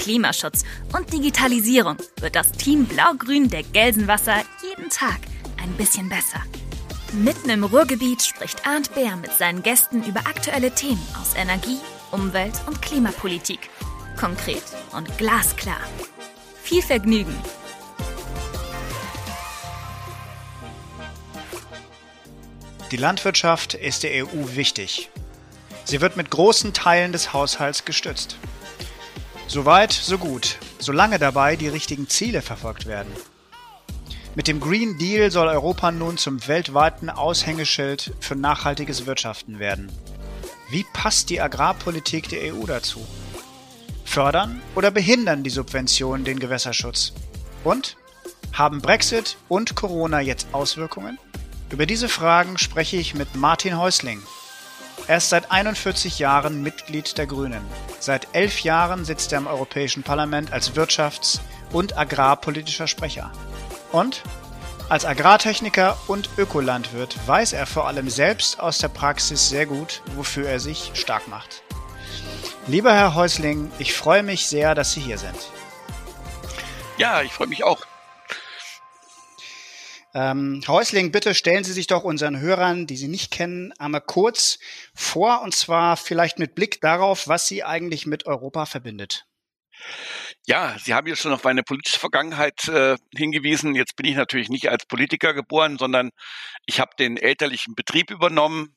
Klimaschutz und Digitalisierung wird das Team Blau-Grün der Gelsenwasser jeden Tag ein bisschen besser. Mitten im Ruhrgebiet spricht Arndt Bär mit seinen Gästen über aktuelle Themen aus Energie, Umwelt und Klimapolitik. Konkret und glasklar. Viel Vergnügen! Die Landwirtschaft ist der EU wichtig. Sie wird mit großen Teilen des Haushalts gestützt. Soweit, so gut, solange dabei die richtigen Ziele verfolgt werden. Mit dem Green Deal soll Europa nun zum weltweiten Aushängeschild für nachhaltiges Wirtschaften werden. Wie passt die Agrarpolitik der EU dazu? Fördern oder behindern die Subventionen den Gewässerschutz? Und haben Brexit und Corona jetzt Auswirkungen? Über diese Fragen spreche ich mit Martin Häusling. Er ist seit 41 Jahren Mitglied der Grünen. Seit elf Jahren sitzt er im Europäischen Parlament als wirtschafts- und agrarpolitischer Sprecher. Und als Agrartechniker und Ökolandwirt weiß er vor allem selbst aus der Praxis sehr gut, wofür er sich stark macht. Lieber Herr Häusling, ich freue mich sehr, dass Sie hier sind. Ja, ich freue mich auch. Ähm, Häusling, bitte stellen Sie sich doch unseren Hörern, die Sie nicht kennen, einmal kurz vor und zwar vielleicht mit Blick darauf, was Sie eigentlich mit Europa verbindet. Ja, Sie haben ja schon auf meine politische Vergangenheit äh, hingewiesen. Jetzt bin ich natürlich nicht als Politiker geboren, sondern ich habe den elterlichen Betrieb übernommen,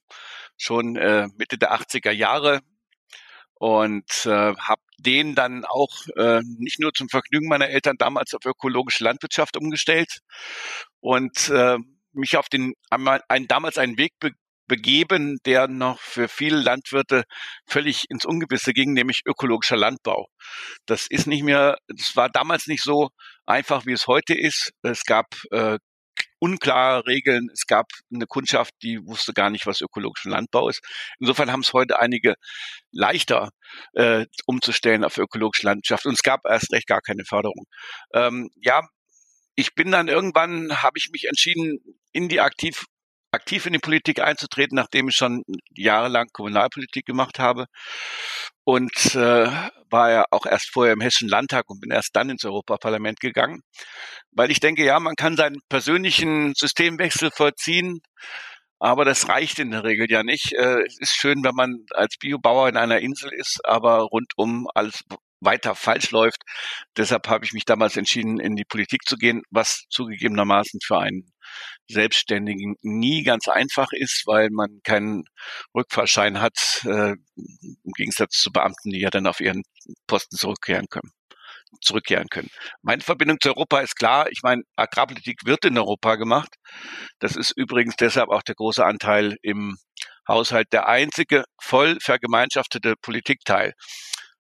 schon äh, Mitte der 80er Jahre und äh, habe den dann auch äh, nicht nur zum Vergnügen meiner Eltern damals auf ökologische Landwirtschaft umgestellt und äh, mich auf den einen, damals einen Weg be begeben, der noch für viele Landwirte völlig ins Ungewisse ging, nämlich ökologischer Landbau. Das ist nicht mehr, das war damals nicht so einfach, wie es heute ist. Es gab äh, unklare Regeln. Es gab eine Kundschaft, die wusste gar nicht, was ökologischer Landbau ist. Insofern haben es heute einige leichter äh, umzustellen auf ökologische Landwirtschaft. Und es gab erst recht gar keine Förderung. Ähm, ja, ich bin dann irgendwann, habe ich mich entschieden, in die aktiv aktiv in die Politik einzutreten, nachdem ich schon jahrelang Kommunalpolitik gemacht habe und äh, war ja auch erst vorher im Hessischen Landtag und bin erst dann ins Europaparlament gegangen, weil ich denke, ja, man kann seinen persönlichen Systemwechsel vollziehen, aber das reicht in der Regel ja nicht. Äh, es ist schön, wenn man als Biobauer in einer Insel ist, aber rundum alles weiter falsch läuft. Deshalb habe ich mich damals entschieden, in die Politik zu gehen, was zugegebenermaßen für einen Selbstständigen nie ganz einfach ist, weil man keinen Rückfahrschein hat, äh, im Gegensatz zu Beamten, die ja dann auf ihren Posten zurückkehren können zurückkehren können. Meine Verbindung zu Europa ist klar. Ich meine, Agrarpolitik wird in Europa gemacht. Das ist übrigens deshalb auch der große Anteil im Haushalt der einzige voll vergemeinschaftete Politikteil.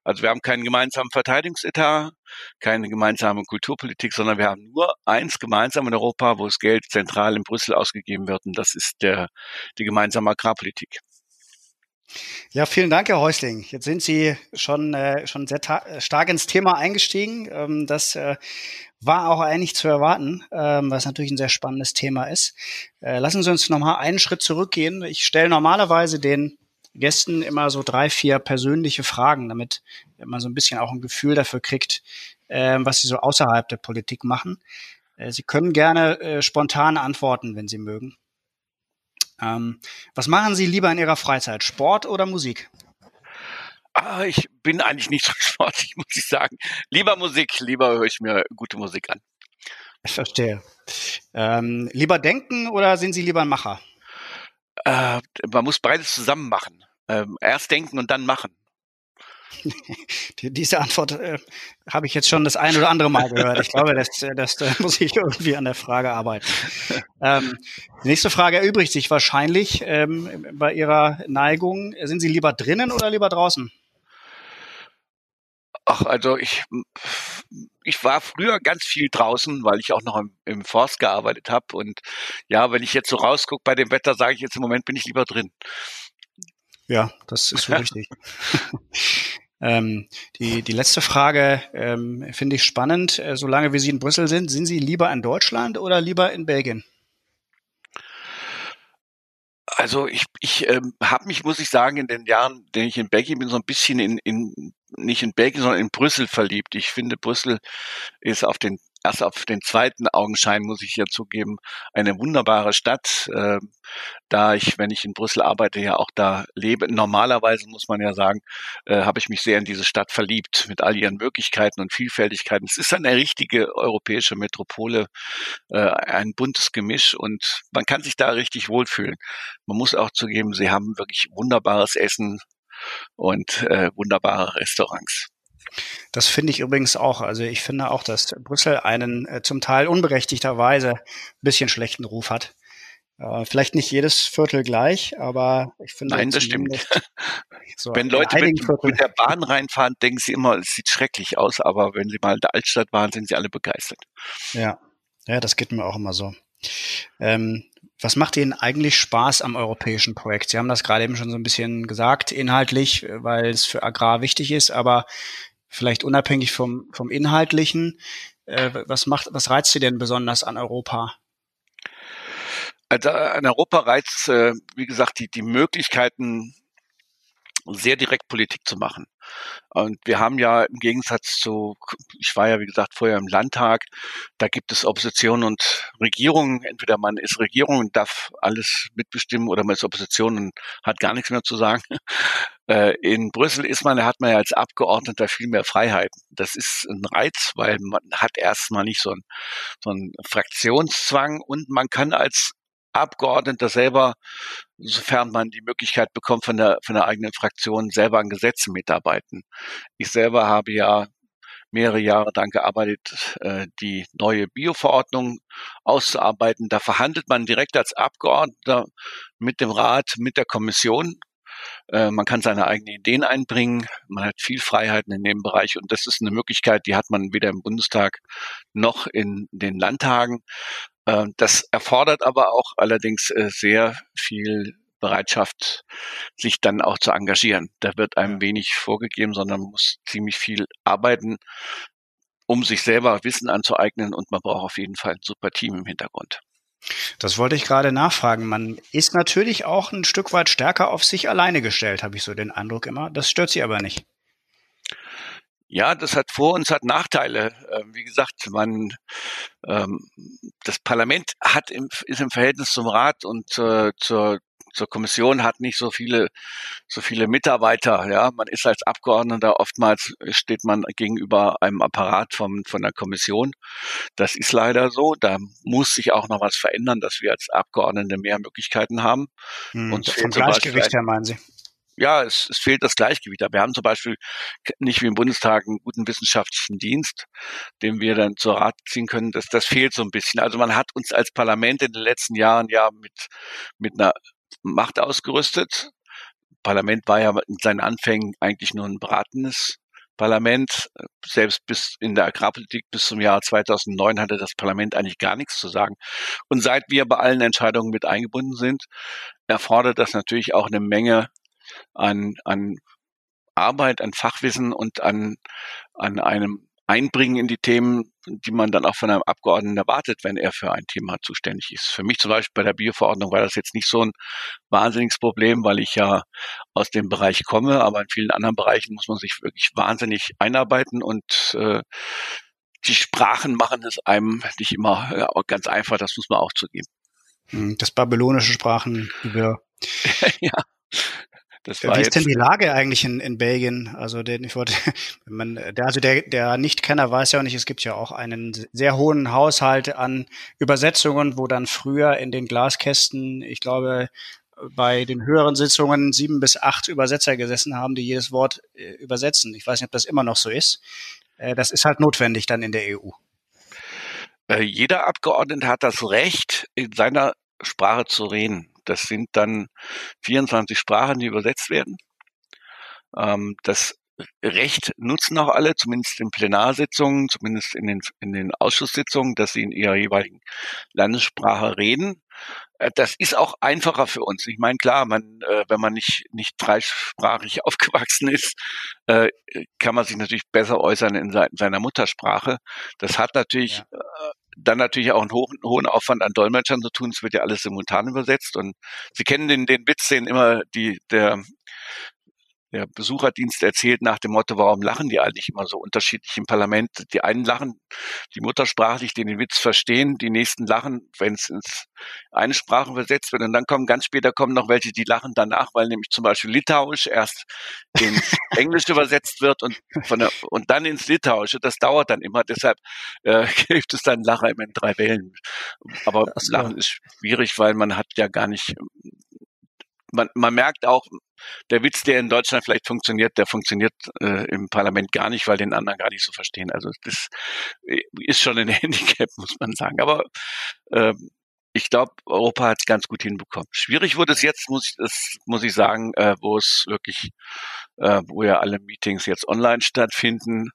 Also wir haben keinen gemeinsamen Verteidigungsetat, keine gemeinsame Kulturpolitik, sondern wir haben nur eins gemeinsam in Europa, wo das Geld zentral in Brüssel ausgegeben wird, und das ist der, die gemeinsame Agrarpolitik. Ja, vielen Dank, Herr Häusling. Jetzt sind Sie schon, äh, schon sehr stark ins Thema eingestiegen. Ähm, das äh, war auch eigentlich zu erwarten, ähm, was natürlich ein sehr spannendes Thema ist. Äh, lassen Sie uns nochmal einen Schritt zurückgehen. Ich stelle normalerweise den Gästen immer so drei, vier persönliche Fragen, damit man so ein bisschen auch ein Gefühl dafür kriegt, äh, was sie so außerhalb der Politik machen. Äh, sie können gerne äh, spontan antworten, wenn Sie mögen. Ähm, was machen Sie lieber in Ihrer Freizeit, Sport oder Musik? Ah, ich bin eigentlich nicht so sportlich, muss ich sagen. Lieber Musik, lieber höre ich mir gute Musik an. Ich verstehe. Ähm, lieber denken oder sind Sie lieber ein Macher? Äh, man muss beides zusammen machen. Ähm, erst denken und dann machen. Diese Antwort äh, habe ich jetzt schon das ein oder andere Mal gehört. Ich glaube, das, äh, das, das muss ich irgendwie an der Frage arbeiten. Ähm, die nächste Frage erübrigt sich wahrscheinlich ähm, bei Ihrer Neigung. Sind Sie lieber drinnen oder lieber draußen? Ach, also ich, ich war früher ganz viel draußen, weil ich auch noch im, im Forst gearbeitet habe. Und ja, wenn ich jetzt so rausgucke bei dem Wetter, sage ich jetzt im Moment bin ich lieber drin. Ja, das ist so richtig. ähm, die, die letzte Frage ähm, finde ich spannend. Äh, solange wie Sie in Brüssel sind, sind Sie lieber in Deutschland oder lieber in Belgien? Also ich, ich ähm, habe mich, muss ich sagen, in den Jahren, in denen ich in Belgien bin, so ein bisschen in, in nicht in Belgien, sondern in Brüssel verliebt. Ich finde, Brüssel ist auf den erst auf den zweiten Augenschein, muss ich ja zugeben, eine wunderbare Stadt. Äh, da ich, wenn ich in Brüssel arbeite, ja auch da lebe. Normalerweise muss man ja sagen, äh, habe ich mich sehr in diese Stadt verliebt mit all ihren Möglichkeiten und Vielfältigkeiten. Es ist eine richtige europäische Metropole, äh, ein buntes Gemisch und man kann sich da richtig wohlfühlen. Man muss auch zugeben, sie haben wirklich wunderbares Essen, und äh, wunderbare Restaurants. Das finde ich übrigens auch. Also ich finde auch, dass Brüssel einen äh, zum Teil unberechtigterweise ein bisschen schlechten Ruf hat. Äh, vielleicht nicht jedes Viertel gleich, aber ich finde. Nein, das stimmt. So wenn Leute mit, mit, der Bahn reinfahren, denken sie immer, es sieht schrecklich aus, aber wenn sie mal in der Altstadt waren, sind sie alle begeistert. Ja, ja, das geht mir auch immer so. Ähm, was macht Ihnen eigentlich Spaß am europäischen Projekt? Sie haben das gerade eben schon so ein bisschen gesagt, inhaltlich, weil es für Agrar wichtig ist, aber vielleicht unabhängig vom, vom Inhaltlichen, äh, was macht, was reizt Sie denn besonders an Europa? Also an Europa reizt, äh, wie gesagt, die, die Möglichkeiten, sehr direkt Politik zu machen. Und wir haben ja im Gegensatz zu, ich war ja wie gesagt vorher im Landtag, da gibt es Opposition und Regierung. Entweder man ist Regierung und darf alles mitbestimmen oder man ist Opposition und hat gar nichts mehr zu sagen. Äh, in Brüssel ist man, hat man ja als Abgeordneter viel mehr Freiheiten. Das ist ein Reiz, weil man hat erstmal nicht so einen, so einen Fraktionszwang und man kann als Abgeordneter selber, sofern man die Möglichkeit bekommt, von der, von der eigenen Fraktion selber an Gesetzen mitarbeiten. Ich selber habe ja mehrere Jahre daran gearbeitet, äh, die neue Bioverordnung auszuarbeiten. Da verhandelt man direkt als Abgeordneter mit dem Rat, mit der Kommission. Äh, man kann seine eigenen Ideen einbringen. Man hat viel Freiheiten in dem Bereich und das ist eine Möglichkeit, die hat man weder im Bundestag noch in den Landtagen. Ähm, das erfordert aber auch allerdings äh, sehr viel Bereitschaft, sich dann auch zu engagieren. Da wird einem wenig vorgegeben, sondern man muss ziemlich viel arbeiten, um sich selber Wissen anzueignen und man braucht auf jeden Fall ein super Team im Hintergrund. Das wollte ich gerade nachfragen. Man ist natürlich auch ein Stück weit stärker auf sich alleine gestellt, habe ich so den Eindruck immer. Das stört Sie aber nicht. Ja, das hat Vor- und es hat Nachteile. Ähm, wie gesagt, man, ähm, das Parlament hat im, ist im Verhältnis zum Rat und äh, zur, zur Kommission hat nicht so viele, so viele Mitarbeiter. Ja, man ist als Abgeordneter oftmals steht man gegenüber einem Apparat vom, von der Kommission. Das ist leider so. Da muss sich auch noch was verändern, dass wir als Abgeordnete mehr Möglichkeiten haben. Hm, und vom Gleichgewicht her meinen Sie? Ja, es, es fehlt das Gleichgewicht. Wir haben zum Beispiel nicht wie im Bundestag einen guten wissenschaftlichen Dienst, den wir dann zur Rat ziehen können. Das, das fehlt so ein bisschen. Also man hat uns als Parlament in den letzten Jahren ja mit, mit einer Macht ausgerüstet. Parlament war ja in seinen Anfängen eigentlich nur ein beratendes Parlament. Selbst bis in der Agrarpolitik bis zum Jahr 2009 hatte das Parlament eigentlich gar nichts zu sagen. Und seit wir bei allen Entscheidungen mit eingebunden sind, erfordert das natürlich auch eine Menge an, an Arbeit, an Fachwissen und an, an einem Einbringen in die Themen, die man dann auch von einem Abgeordneten erwartet, wenn er für ein Thema zuständig ist. Für mich zum Beispiel bei der Bioverordnung war das jetzt nicht so ein wahnsinniges Problem, weil ich ja aus dem Bereich komme, aber in vielen anderen Bereichen muss man sich wirklich wahnsinnig einarbeiten und äh, die Sprachen machen es einem nicht immer ja, ganz einfach, das muss man auch zugeben. Hm, das babylonische Sprachen, die wir ja. Das war Wie ist denn die Lage eigentlich in, in Belgien? Also den, ich wollte, wenn man, der, also der, der Nichtkenner weiß ja auch nicht, es gibt ja auch einen sehr hohen Haushalt an Übersetzungen, wo dann früher in den Glaskästen, ich glaube, bei den höheren Sitzungen sieben bis acht Übersetzer gesessen haben, die jedes Wort äh, übersetzen. Ich weiß nicht, ob das immer noch so ist. Äh, das ist halt notwendig dann in der EU. Äh, jeder Abgeordnete hat das Recht, in seiner Sprache zu reden. Das sind dann 24 Sprachen, die übersetzt werden. Ähm, das Recht nutzen auch alle, zumindest in Plenarsitzungen, zumindest in den, in den Ausschusssitzungen, dass sie in ihrer jeweiligen Landessprache reden. Äh, das ist auch einfacher für uns. Ich meine, klar, man, äh, wenn man nicht, nicht dreisprachig aufgewachsen ist, äh, kann man sich natürlich besser äußern in seiner Muttersprache. Das hat natürlich ja. Dann natürlich auch einen hohen, hohen Aufwand an Dolmetschern zu tun. Es wird ja alles simultan übersetzt. Und Sie kennen den, den Witz, den immer die, der der Besucherdienst erzählt nach dem Motto, warum lachen die eigentlich immer so unterschiedlich im Parlament? Die einen lachen, die muttersprachlich den Witz verstehen, die nächsten lachen, wenn es ins eine Sprache übersetzt wird. Und dann kommen ganz später kommen noch welche, die lachen danach, weil nämlich zum Beispiel Litauisch erst ins Englische übersetzt wird und von der, und dann ins Litauische. Das dauert dann immer. Deshalb äh, gibt es dann Lacher immer in drei Wellen. Aber. Lachen ist schwierig, weil man hat ja gar nicht man, man merkt auch, der Witz, der in Deutschland vielleicht funktioniert, der funktioniert äh, im Parlament gar nicht, weil den anderen gar nicht so verstehen. Also das ist schon ein Handicap, muss man sagen. Aber äh, ich glaube, Europa hat es ganz gut hinbekommen. Schwierig wurde es jetzt, muss ich, das muss ich sagen, äh, wo es wirklich, äh, wo ja alle Meetings jetzt online stattfinden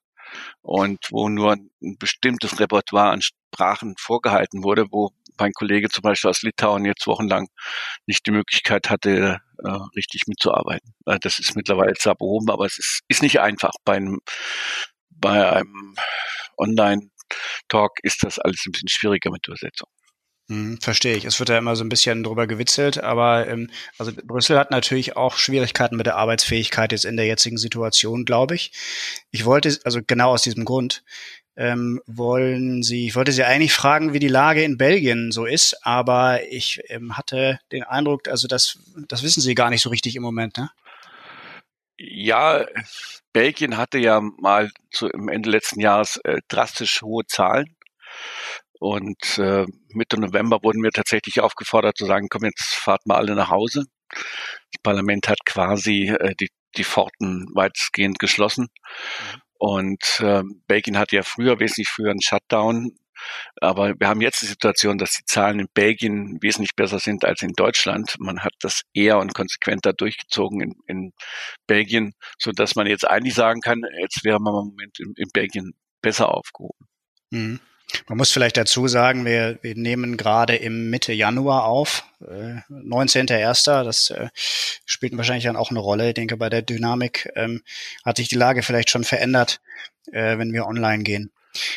und wo nur ein bestimmtes Repertoire an Sprachen vorgehalten wurde, wo mein Kollege zum Beispiel aus Litauen jetzt wochenlang nicht die Möglichkeit hatte, äh, richtig mitzuarbeiten. Äh, das ist mittlerweile zwar behoben, aber es ist, ist nicht einfach. Bei einem, bei einem Online-Talk ist das alles ein bisschen schwieriger mit Übersetzung. Hm, verstehe ich. Es wird ja immer so ein bisschen drüber gewitzelt, aber ähm, also Brüssel hat natürlich auch Schwierigkeiten mit der Arbeitsfähigkeit jetzt in der jetzigen Situation, glaube ich. Ich wollte, also genau aus diesem Grund, ähm, wollen Sie, ich wollte Sie eigentlich fragen, wie die Lage in Belgien so ist, aber ich ähm, hatte den Eindruck, also das, das wissen Sie gar nicht so richtig im Moment, ne? Ja, Belgien hatte ja mal zu, im Ende letzten Jahres äh, drastisch hohe Zahlen. Und äh, Mitte November wurden wir tatsächlich aufgefordert zu sagen, komm, jetzt fahrt mal alle nach Hause. Das Parlament hat quasi äh, die, die Pforten weitestgehend geschlossen. Mhm. Und äh, Belgien hatte ja früher, wesentlich früher einen Shutdown. Aber wir haben jetzt die Situation, dass die Zahlen in Belgien wesentlich besser sind als in Deutschland. Man hat das eher und konsequenter durchgezogen in, in Belgien, so dass man jetzt eigentlich sagen kann, jetzt wäre man im Moment in, in Belgien besser aufgehoben. Mhm. Man muss vielleicht dazu sagen, wir, wir nehmen gerade im Mitte Januar auf, äh, 19.01. Das äh, spielt wahrscheinlich dann auch eine Rolle. Ich denke, bei der Dynamik ähm, hat sich die Lage vielleicht schon verändert, äh, wenn wir online gehen.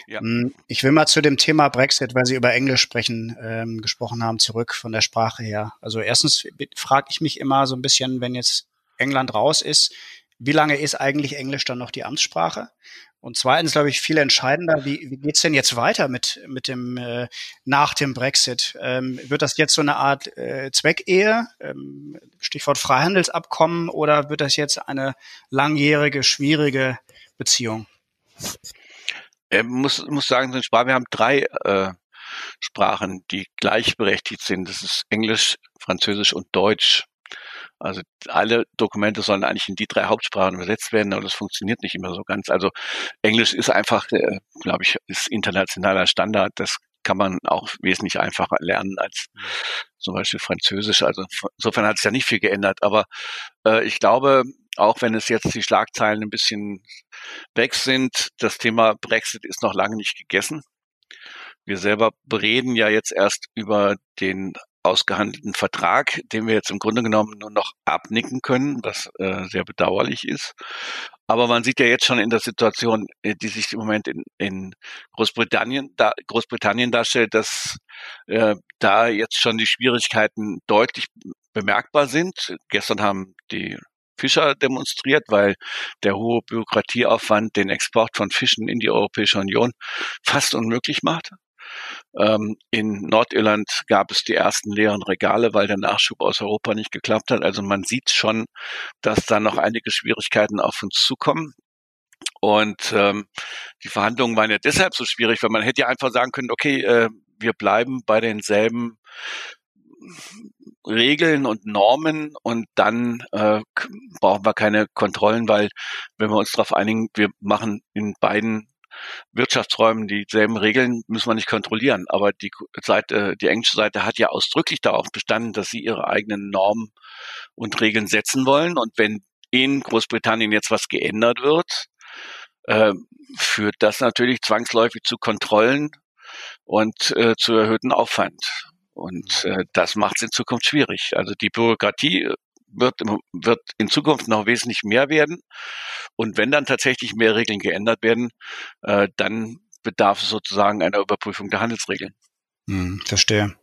Ja. Hm, ich will mal zu dem Thema Brexit, weil Sie über Englisch sprechen, ähm, gesprochen haben, zurück von der Sprache her. Also erstens frage ich mich immer so ein bisschen, wenn jetzt England raus ist, wie lange ist eigentlich Englisch dann noch die Amtssprache? Und zweitens, glaube ich, viel entscheidender, wie, wie geht's denn jetzt weiter mit, mit dem äh, nach dem Brexit? Ähm, wird das jetzt so eine Art äh, Zweckehe, ähm, Stichwort Freihandelsabkommen, oder wird das jetzt eine langjährige, schwierige Beziehung? Ich muss, muss sagen, wir haben drei äh, Sprachen, die gleichberechtigt sind. Das ist Englisch, Französisch und Deutsch. Also alle Dokumente sollen eigentlich in die drei Hauptsprachen übersetzt werden, aber das funktioniert nicht immer so ganz. Also Englisch ist einfach, äh, glaube ich, ist internationaler Standard. Das kann man auch wesentlich einfacher lernen als zum Beispiel Französisch. Also insofern hat es ja nicht viel geändert. Aber äh, ich glaube, auch wenn es jetzt die Schlagzeilen ein bisschen weg sind, das Thema Brexit ist noch lange nicht gegessen. Wir selber bereden ja jetzt erst über den ausgehandelten Vertrag, den wir jetzt im Grunde genommen nur noch abnicken können, was äh, sehr bedauerlich ist. Aber man sieht ja jetzt schon in der Situation, äh, die sich im Moment in, in Großbritannien, da, Großbritannien darstellt, dass äh, da jetzt schon die Schwierigkeiten deutlich bemerkbar sind. Gestern haben die Fischer demonstriert, weil der hohe Bürokratieaufwand den Export von Fischen in die Europäische Union fast unmöglich macht. Ähm, in Nordirland gab es die ersten leeren Regale, weil der Nachschub aus Europa nicht geklappt hat. Also man sieht schon, dass da noch einige Schwierigkeiten auf uns zukommen. Und ähm, die Verhandlungen waren ja deshalb so schwierig, weil man hätte ja einfach sagen können, okay, äh, wir bleiben bei denselben Regeln und Normen und dann äh, brauchen wir keine Kontrollen, weil wenn wir uns darauf einigen, wir machen in beiden Wirtschaftsräumen dieselben Regeln müssen wir nicht kontrollieren. Aber die Seite, die englische Seite hat ja ausdrücklich darauf bestanden, dass sie ihre eigenen Normen und Regeln setzen wollen. Und wenn in Großbritannien jetzt was geändert wird, äh, führt das natürlich zwangsläufig zu Kontrollen und äh, zu erhöhten Aufwand. Und äh, das macht es in Zukunft schwierig. Also die Bürokratie wird, wird in Zukunft noch wesentlich mehr werden. Und wenn dann tatsächlich mehr Regeln geändert werden, äh, dann bedarf es sozusagen einer Überprüfung der Handelsregeln. Hm, verstehe.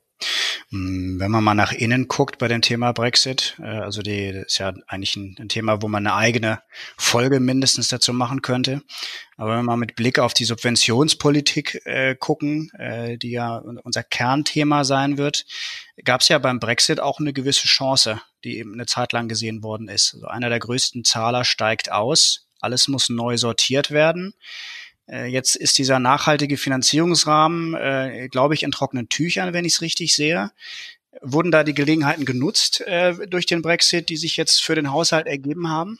Hm, wenn man mal nach innen guckt bei dem Thema Brexit, äh, also die das ist ja eigentlich ein, ein, Thema, wo man eine eigene Folge mindestens dazu machen könnte. Aber wenn wir mal mit Blick auf die Subventionspolitik äh, gucken, äh, die ja unser Kernthema sein wird, gab es ja beim Brexit auch eine gewisse Chance, die eben eine Zeit lang gesehen worden ist. Also einer der größten Zahler steigt aus, alles muss neu sortiert werden. Äh, jetzt ist dieser nachhaltige Finanzierungsrahmen, äh, glaube ich, in trockenen Tüchern, wenn ich es richtig sehe. Wurden da die Gelegenheiten genutzt äh, durch den Brexit, die sich jetzt für den Haushalt ergeben haben?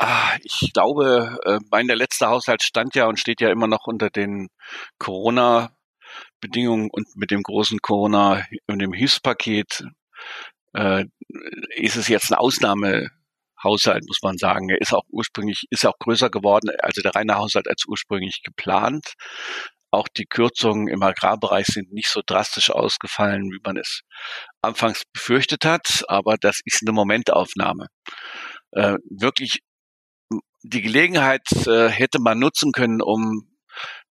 Ah, ich glaube, mein der letzte Haushalt stand ja und steht ja immer noch unter den Corona-Bedingungen und mit dem großen Corona und dem Hilfspaket äh, ist es jetzt eine Ausnahme Haushalt, muss man sagen. Er ist auch ursprünglich, ist auch größer geworden, also der reine Haushalt als ursprünglich geplant. Auch die Kürzungen im Agrarbereich sind nicht so drastisch ausgefallen, wie man es anfangs befürchtet hat, aber das ist eine Momentaufnahme. Äh, wirklich die Gelegenheit äh, hätte man nutzen können, um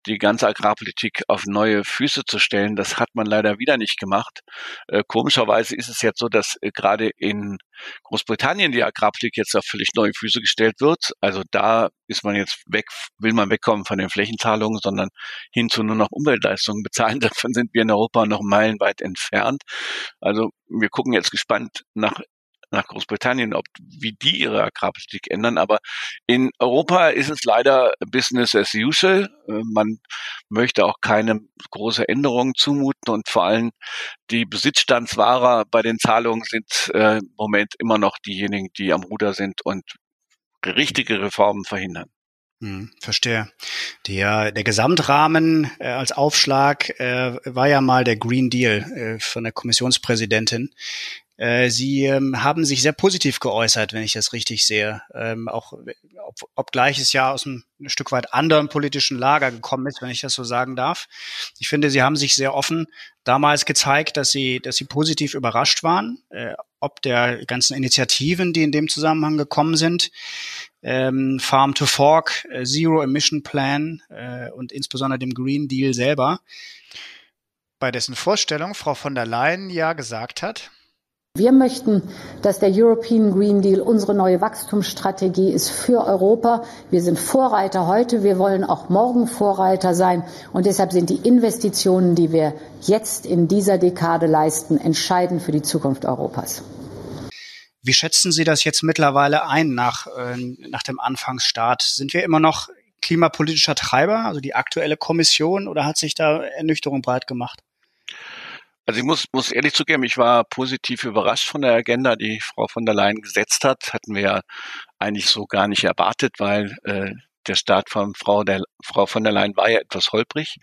die ganze Agrarpolitik auf neue Füße zu stellen. Das hat man leider wieder nicht gemacht. Äh, komischerweise ist es jetzt so, dass äh, gerade in Großbritannien die Agrarpolitik jetzt auf völlig neue Füße gestellt wird. Also da ist man jetzt weg, will man wegkommen von den Flächenzahlungen, sondern hin zu nur noch Umweltleistungen bezahlen. Davon sind wir in Europa noch meilenweit entfernt. Also wir gucken jetzt gespannt nach nach Großbritannien, ob wie die ihre Agrarpolitik ändern. Aber in Europa ist es leider Business as usual. Äh, man möchte auch keine große Änderungen zumuten und vor allem die Besitzstandswahrer bei den Zahlungen sind äh, im Moment immer noch diejenigen, die am Ruder sind und richtige Reformen verhindern. Hm, verstehe. Der, der Gesamtrahmen äh, als Aufschlag äh, war ja mal der Green Deal äh, von der Kommissionspräsidentin. Äh, Sie ähm, haben sich sehr positiv geäußert, wenn ich das richtig sehe. Ähm, auch ob, obgleich es ja aus einem ein Stück weit anderen politischen Lager gekommen ist, wenn ich das so sagen darf. Ich finde, Sie haben sich sehr offen damals gezeigt, dass Sie, dass Sie positiv überrascht waren, äh, ob der ganzen Initiativen, die in dem Zusammenhang gekommen sind. Ähm, Farm to Fork, äh, Zero Emission Plan äh, und insbesondere dem Green Deal selber. Bei dessen Vorstellung Frau von der Leyen ja gesagt hat, wir möchten, dass der European Green Deal unsere neue Wachstumsstrategie ist für Europa. Wir sind Vorreiter heute, wir wollen auch morgen Vorreiter sein. Und deshalb sind die Investitionen, die wir jetzt in dieser Dekade leisten, entscheidend für die Zukunft Europas. Wie schätzen Sie das jetzt mittlerweile ein nach, äh, nach dem Anfangsstart? Sind wir immer noch klimapolitischer Treiber, also die aktuelle Kommission, oder hat sich da Ernüchterung breit gemacht? Also ich muss, muss ehrlich zugeben, ich war positiv überrascht von der Agenda, die Frau von der Leyen gesetzt hat. Hatten wir ja eigentlich so gar nicht erwartet, weil äh, der Start von Frau, der, Frau von der Leyen war ja etwas holprig.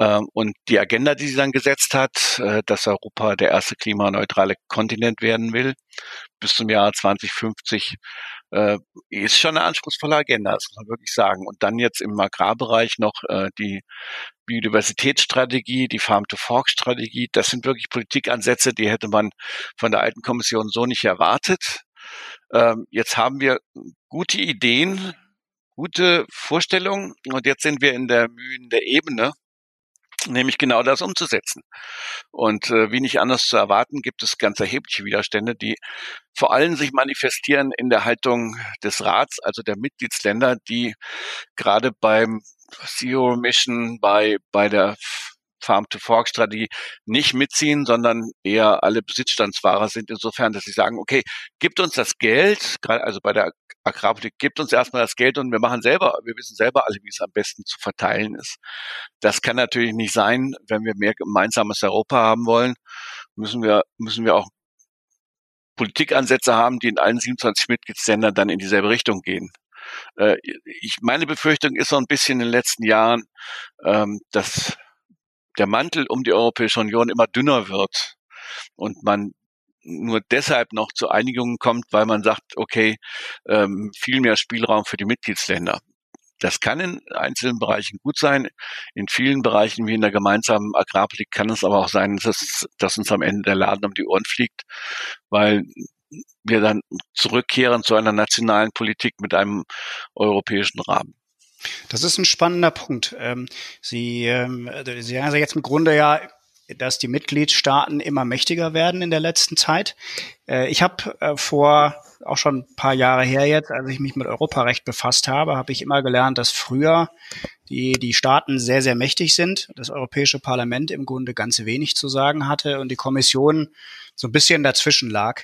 Ähm, und die Agenda, die sie dann gesetzt hat, äh, dass Europa der erste klimaneutrale Kontinent werden will, bis zum Jahr 2050, äh, ist schon eine anspruchsvolle Agenda, das muss man wirklich sagen. Und dann jetzt im Agrarbereich noch äh, die Biodiversitätsstrategie, die Farm-to-Fork-Strategie, das sind wirklich Politikansätze, die hätte man von der alten Kommission so nicht erwartet. Ähm, jetzt haben wir gute Ideen, gute Vorstellungen und jetzt sind wir in der Mühen der Ebene nämlich genau das umzusetzen. Und äh, wie nicht anders zu erwarten, gibt es ganz erhebliche Widerstände, die vor allem sich manifestieren in der Haltung des Rats, also der Mitgliedsländer, die gerade beim Zero Mission, bei, bei der Farm-to-Fork-Strategie nicht mitziehen, sondern eher alle Besitzstandswahrer sind insofern, dass sie sagen, okay, gibt uns das Geld, also bei der Agrarpolitik, gibt uns erstmal das Geld und wir machen selber, wir wissen selber alle, wie es am besten zu verteilen ist. Das kann natürlich nicht sein, wenn wir mehr gemeinsames Europa haben wollen, müssen wir, müssen wir auch Politikansätze haben, die in allen 27 Mitgliedsländern dann in dieselbe Richtung gehen. Äh, ich, meine Befürchtung ist so ein bisschen in den letzten Jahren, ähm, dass der Mantel um die Europäische Union immer dünner wird und man nur deshalb noch zu Einigungen kommt, weil man sagt, okay, ähm, viel mehr Spielraum für die Mitgliedsländer. Das kann in einzelnen Bereichen gut sein. In vielen Bereichen wie in der gemeinsamen Agrarpolitik kann es aber auch sein, dass, dass uns am Ende der Laden um die Ohren fliegt, weil wir dann zurückkehren zu einer nationalen Politik mit einem europäischen Rahmen. Das ist ein spannender Punkt. Ähm, Sie, ähm, Sie sagen jetzt im Grunde ja, dass die Mitgliedstaaten immer mächtiger werden in der letzten Zeit. Äh, ich habe äh, vor auch schon ein paar Jahre her jetzt, als ich mich mit Europarecht befasst habe, habe ich immer gelernt, dass früher die, die Staaten sehr, sehr mächtig sind, das Europäische Parlament im Grunde ganz wenig zu sagen hatte und die Kommission so ein bisschen dazwischen lag.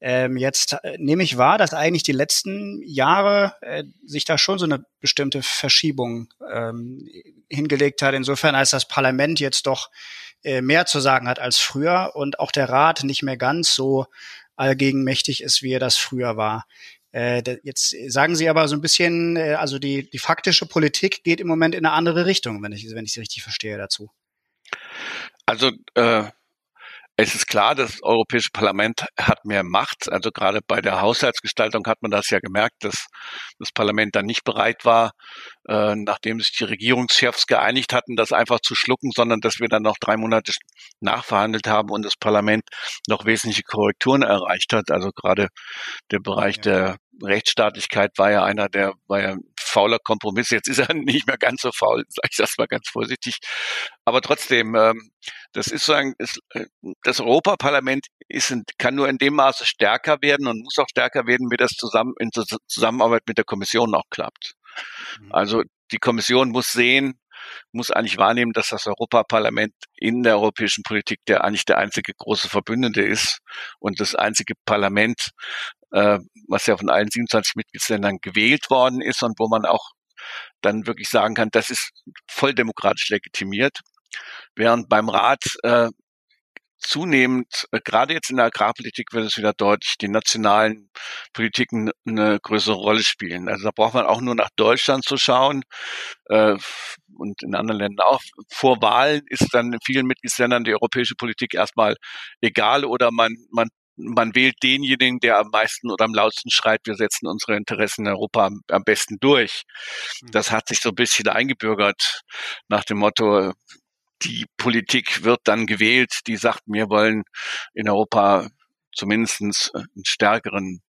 Ähm, jetzt äh, nehme ich wahr, dass eigentlich die letzten Jahre äh, sich da schon so eine bestimmte Verschiebung ähm, hingelegt hat, insofern als das Parlament jetzt doch äh, mehr zu sagen hat als früher und auch der Rat nicht mehr ganz so allgegenmächtig ist, wie er das früher war. Äh, jetzt sagen Sie aber so ein bisschen, äh, also die, die faktische Politik geht im Moment in eine andere Richtung, wenn ich, wenn ich Sie richtig verstehe dazu. Also äh, es ist klar, das Europäische Parlament hat mehr Macht. Also gerade bei der Haushaltsgestaltung hat man das ja gemerkt, dass das Parlament dann nicht bereit war, äh, nachdem sich die Regierungschefs geeinigt hatten, das einfach zu schlucken, sondern dass wir dann noch drei Monate nachverhandelt haben und das Parlament noch wesentliche Korrekturen erreicht hat. Also gerade der Bereich ja. der Rechtsstaatlichkeit war ja einer der, war ja fauler Kompromiss. Jetzt ist er nicht mehr ganz so faul, sage ich das mal ganz vorsichtig. Aber trotzdem, ähm, das ist so ein, ist, äh, das Europaparlament ist, kann nur in dem Maße stärker werden und muss auch stärker werden, wie das zusammen in Zusammenarbeit mit der Kommission auch klappt. Mhm. Also die Kommission muss sehen, muss eigentlich wahrnehmen, dass das Europaparlament in der europäischen Politik der eigentlich der einzige große Verbündete ist und das einzige Parlament, äh, was ja von allen 27 Mitgliedsländern gewählt worden ist und wo man auch dann wirklich sagen kann, das ist voll demokratisch legitimiert. Während beim Rat äh, zunehmend, äh, gerade jetzt in der Agrarpolitik wird es wieder deutlich, die nationalen Politiken eine größere Rolle spielen. Also da braucht man auch nur nach Deutschland zu schauen äh, und in anderen Ländern auch. Vor Wahlen ist dann in vielen Mitgliedsländern die europäische Politik erstmal egal oder man, man man wählt denjenigen, der am meisten oder am lautesten schreit, wir setzen unsere Interessen in Europa am, am besten durch. Mhm. Das hat sich so ein bisschen eingebürgert nach dem Motto, die Politik wird dann gewählt, die sagt, wir wollen in Europa zumindest einen stärkeren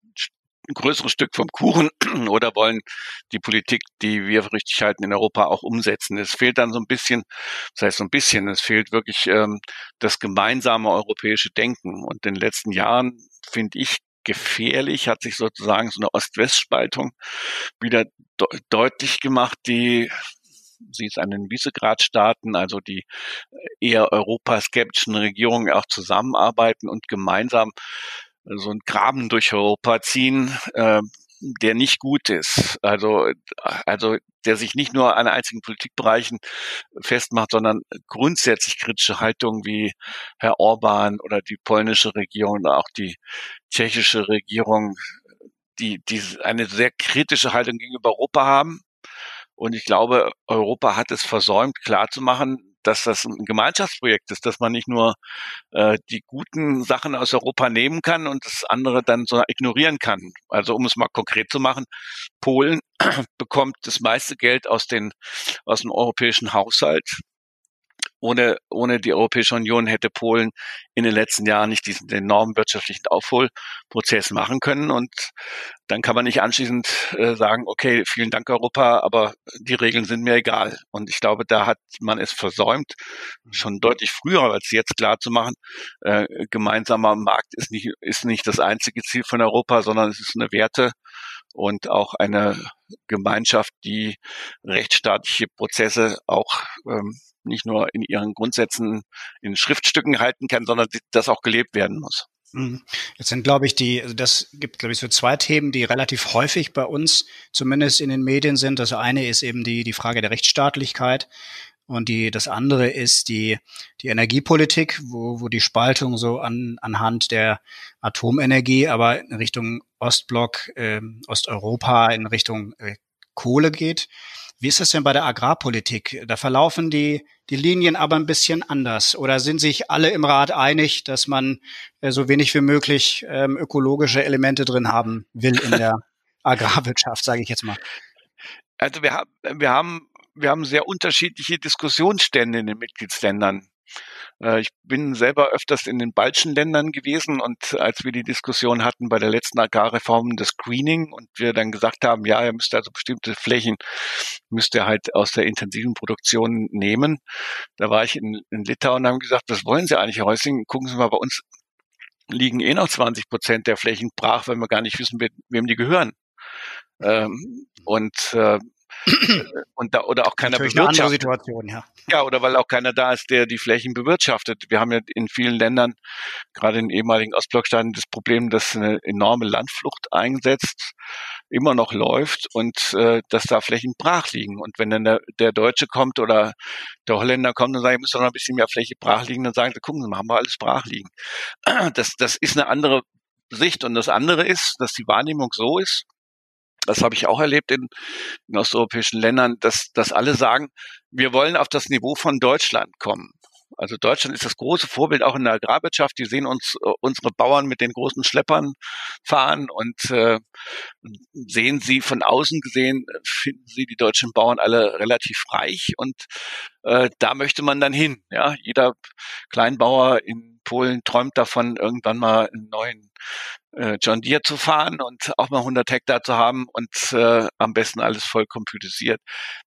ein größeres Stück vom Kuchen oder wollen die Politik, die wir für richtig halten, in Europa auch umsetzen. Es fehlt dann so ein bisschen, das heißt so ein bisschen, es fehlt wirklich ähm, das gemeinsame europäische Denken. Und in den letzten Jahren, finde ich, gefährlich, hat sich sozusagen so eine Ost-West-Spaltung wieder de deutlich gemacht, die sie ist an den Visegrad-Staaten, also die eher europaskeptischen Regierungen auch zusammenarbeiten und gemeinsam so einen Graben durch Europa ziehen, äh, der nicht gut ist. Also, also der sich nicht nur an einzigen Politikbereichen festmacht, sondern grundsätzlich kritische Haltungen wie Herr Orban oder die polnische Regierung oder auch die tschechische Regierung, die, die eine sehr kritische Haltung gegenüber Europa haben und ich glaube, Europa hat es versäumt, klarzumachen, dass das ein Gemeinschaftsprojekt ist, dass man nicht nur äh, die guten Sachen aus Europa nehmen kann und das andere dann so ignorieren kann. Also um es mal konkret zu machen, Polen bekommt das meiste Geld aus den aus dem europäischen Haushalt ohne, ohne die Europäische Union hätte Polen in den letzten Jahren nicht diesen enormen wirtschaftlichen Aufholprozess machen können. Und dann kann man nicht anschließend äh, sagen, okay, vielen Dank Europa, aber die Regeln sind mir egal. Und ich glaube, da hat man es versäumt, schon deutlich früher als jetzt klar zu machen, äh, gemeinsamer Markt ist nicht, ist nicht das einzige Ziel von Europa, sondern es ist eine Werte und auch eine Gemeinschaft, die rechtsstaatliche Prozesse auch ähm, nicht nur in ihren Grundsätzen in Schriftstücken halten kann, sondern das auch gelebt werden muss. Mhm. Jetzt sind, glaube ich, die, also das gibt, glaube ich, so zwei Themen, die relativ häufig bei uns zumindest in den Medien sind. Das eine ist eben die, die Frage der Rechtsstaatlichkeit. Und die, das andere ist die, die Energiepolitik, wo, wo die Spaltung so an, anhand der Atomenergie, aber in Richtung Ostblock, äh, Osteuropa, in Richtung äh, Kohle geht. Wie ist es denn bei der Agrarpolitik? Da verlaufen die, die Linien aber ein bisschen anders. Oder sind sich alle im Rat einig, dass man äh, so wenig wie möglich ähm, ökologische Elemente drin haben will in der Agrarwirtschaft, sage ich jetzt mal? Also wir haben, wir haben, wir haben sehr unterschiedliche Diskussionsstände in den Mitgliedsländern. Äh, ich bin selber öfters in den baltischen Ländern gewesen und als wir die Diskussion hatten bei der letzten Agrarreform das Screening und wir dann gesagt haben, ja, er müsste also bestimmte Flächen, müsste er halt aus der intensiven Produktion nehmen. Da war ich in, in Litauen und haben gesagt, was wollen Sie eigentlich, Herr Häusling? Gucken Sie mal, bei uns liegen eh noch 20 Prozent der Flächen brach, weil wir gar nicht wissen, wem die gehören. Ähm, und äh, und da oder auch keiner Natürlich bewirtschaftet. Eine Situation, ja. Ja, oder weil auch keiner da ist, der die Flächen bewirtschaftet. Wir haben ja in vielen Ländern, gerade in ehemaligen Ostblockstaaten, das Problem, dass eine enorme Landflucht einsetzt, immer noch läuft und äh, dass da Flächen brach liegen. Und wenn dann der, der Deutsche kommt oder der Holländer kommt und sagt, ihr müsst doch noch ein bisschen mehr Fläche brach liegen, dann sagen sie, gucken Sie mal, haben wir alles brach liegen. Das, das ist eine andere Sicht. Und das andere ist, dass die Wahrnehmung so ist, das habe ich auch erlebt in, in osteuropäischen Ländern, dass, dass alle sagen, wir wollen auf das Niveau von Deutschland kommen. Also Deutschland ist das große Vorbild auch in der Agrarwirtschaft. Die sehen uns äh, unsere Bauern mit den großen Schleppern fahren und äh, sehen sie von außen gesehen, finden sie die deutschen Bauern alle relativ reich und äh, da möchte man dann hin. Ja, jeder Kleinbauer in Polen träumt davon, irgendwann mal einen neuen äh, John Deere zu fahren und auch mal 100 Hektar zu haben und äh, am besten alles voll computerisiert.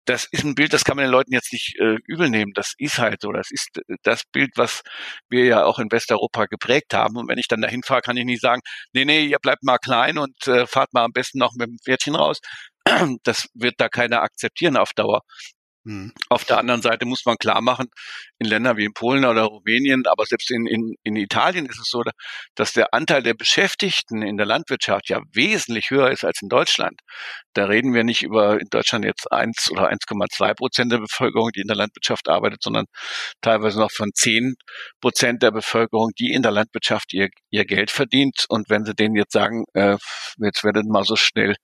Das ist ein Bild, das kann man den Leuten jetzt nicht äh, übel nehmen. Das ist halt so. Das ist äh, das Bild, was wir ja auch in Westeuropa geprägt haben. Und wenn ich dann dahin fahre, kann ich nicht sagen, nee, nee, ihr bleibt mal klein und äh, fahrt mal am besten noch mit dem Pferdchen raus. Das wird da keiner akzeptieren auf Dauer. Mhm. Auf der anderen Seite muss man klar machen, in Ländern wie in Polen oder Rumänien, aber selbst in, in, in Italien ist es so, dass der Anteil der Beschäftigten in der Landwirtschaft ja wesentlich höher ist als in Deutschland. Da reden wir nicht über in Deutschland jetzt eins oder 1,2 Prozent der Bevölkerung, die in der Landwirtschaft arbeitet, sondern teilweise noch von zehn Prozent der Bevölkerung, die in der Landwirtschaft ihr, ihr Geld verdient. Und wenn Sie denen jetzt sagen, äh, jetzt werdet mal so schnell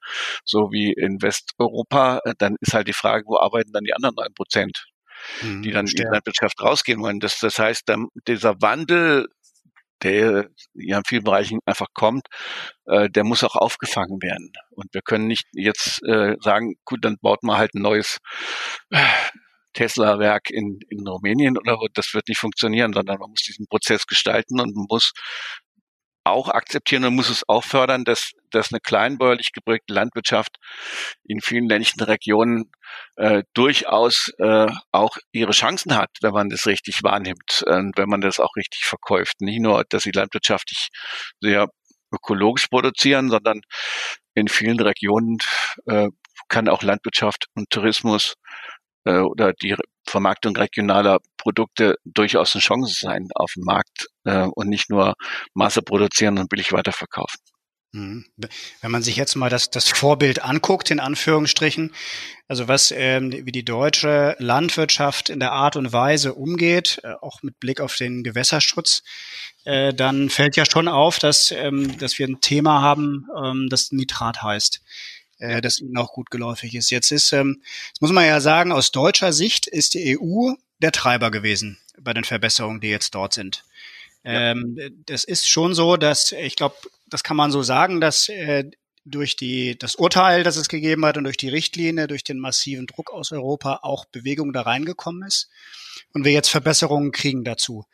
so wie in Westeuropa, äh, dann ist halt die Frage, wo arbeiten dann die anderen neun Prozent? die dann in die Landwirtschaft rausgehen wollen. Das, das heißt, dann, dieser Wandel, der ja in vielen Bereichen einfach kommt, äh, der muss auch aufgefangen werden. Und wir können nicht jetzt äh, sagen, gut, dann baut man halt ein neues äh, Tesla-Werk in, in Rumänien oder das wird nicht funktionieren, sondern man muss diesen Prozess gestalten und man muss auch akzeptieren und muss es auch fördern, dass, dass eine kleinbäuerlich geprägte Landwirtschaft in vielen ländlichen Regionen äh, durchaus äh, auch ihre Chancen hat, wenn man das richtig wahrnimmt und wenn man das auch richtig verkauft. Nicht nur, dass sie landwirtschaftlich sehr ökologisch produzieren, sondern in vielen Regionen äh, kann auch Landwirtschaft und Tourismus äh, oder die Vermarktung regionaler Produkte durchaus eine Chance sein auf dem Markt äh, und nicht nur Masse produzieren und billig weiterverkaufen. Mhm. Wenn man sich jetzt mal das, das Vorbild anguckt, in Anführungsstrichen, also was ähm, wie die deutsche Landwirtschaft in der Art und Weise umgeht, äh, auch mit Blick auf den Gewässerschutz, äh, dann fällt ja schon auf, dass, ähm, dass wir ein Thema haben, ähm, das Nitrat heißt äh, das Ihnen auch gut geläufig ist. Jetzt ist, ähm, das muss man ja sagen, aus deutscher Sicht ist die EU der Treiber gewesen bei den Verbesserungen, die jetzt dort sind. Ja. Ähm, das ist schon so, dass ich glaube, das kann man so sagen, dass äh, durch die, das Urteil, das es gegeben hat und durch die Richtlinie, durch den massiven Druck aus Europa auch Bewegung da reingekommen ist und wir jetzt Verbesserungen kriegen dazu.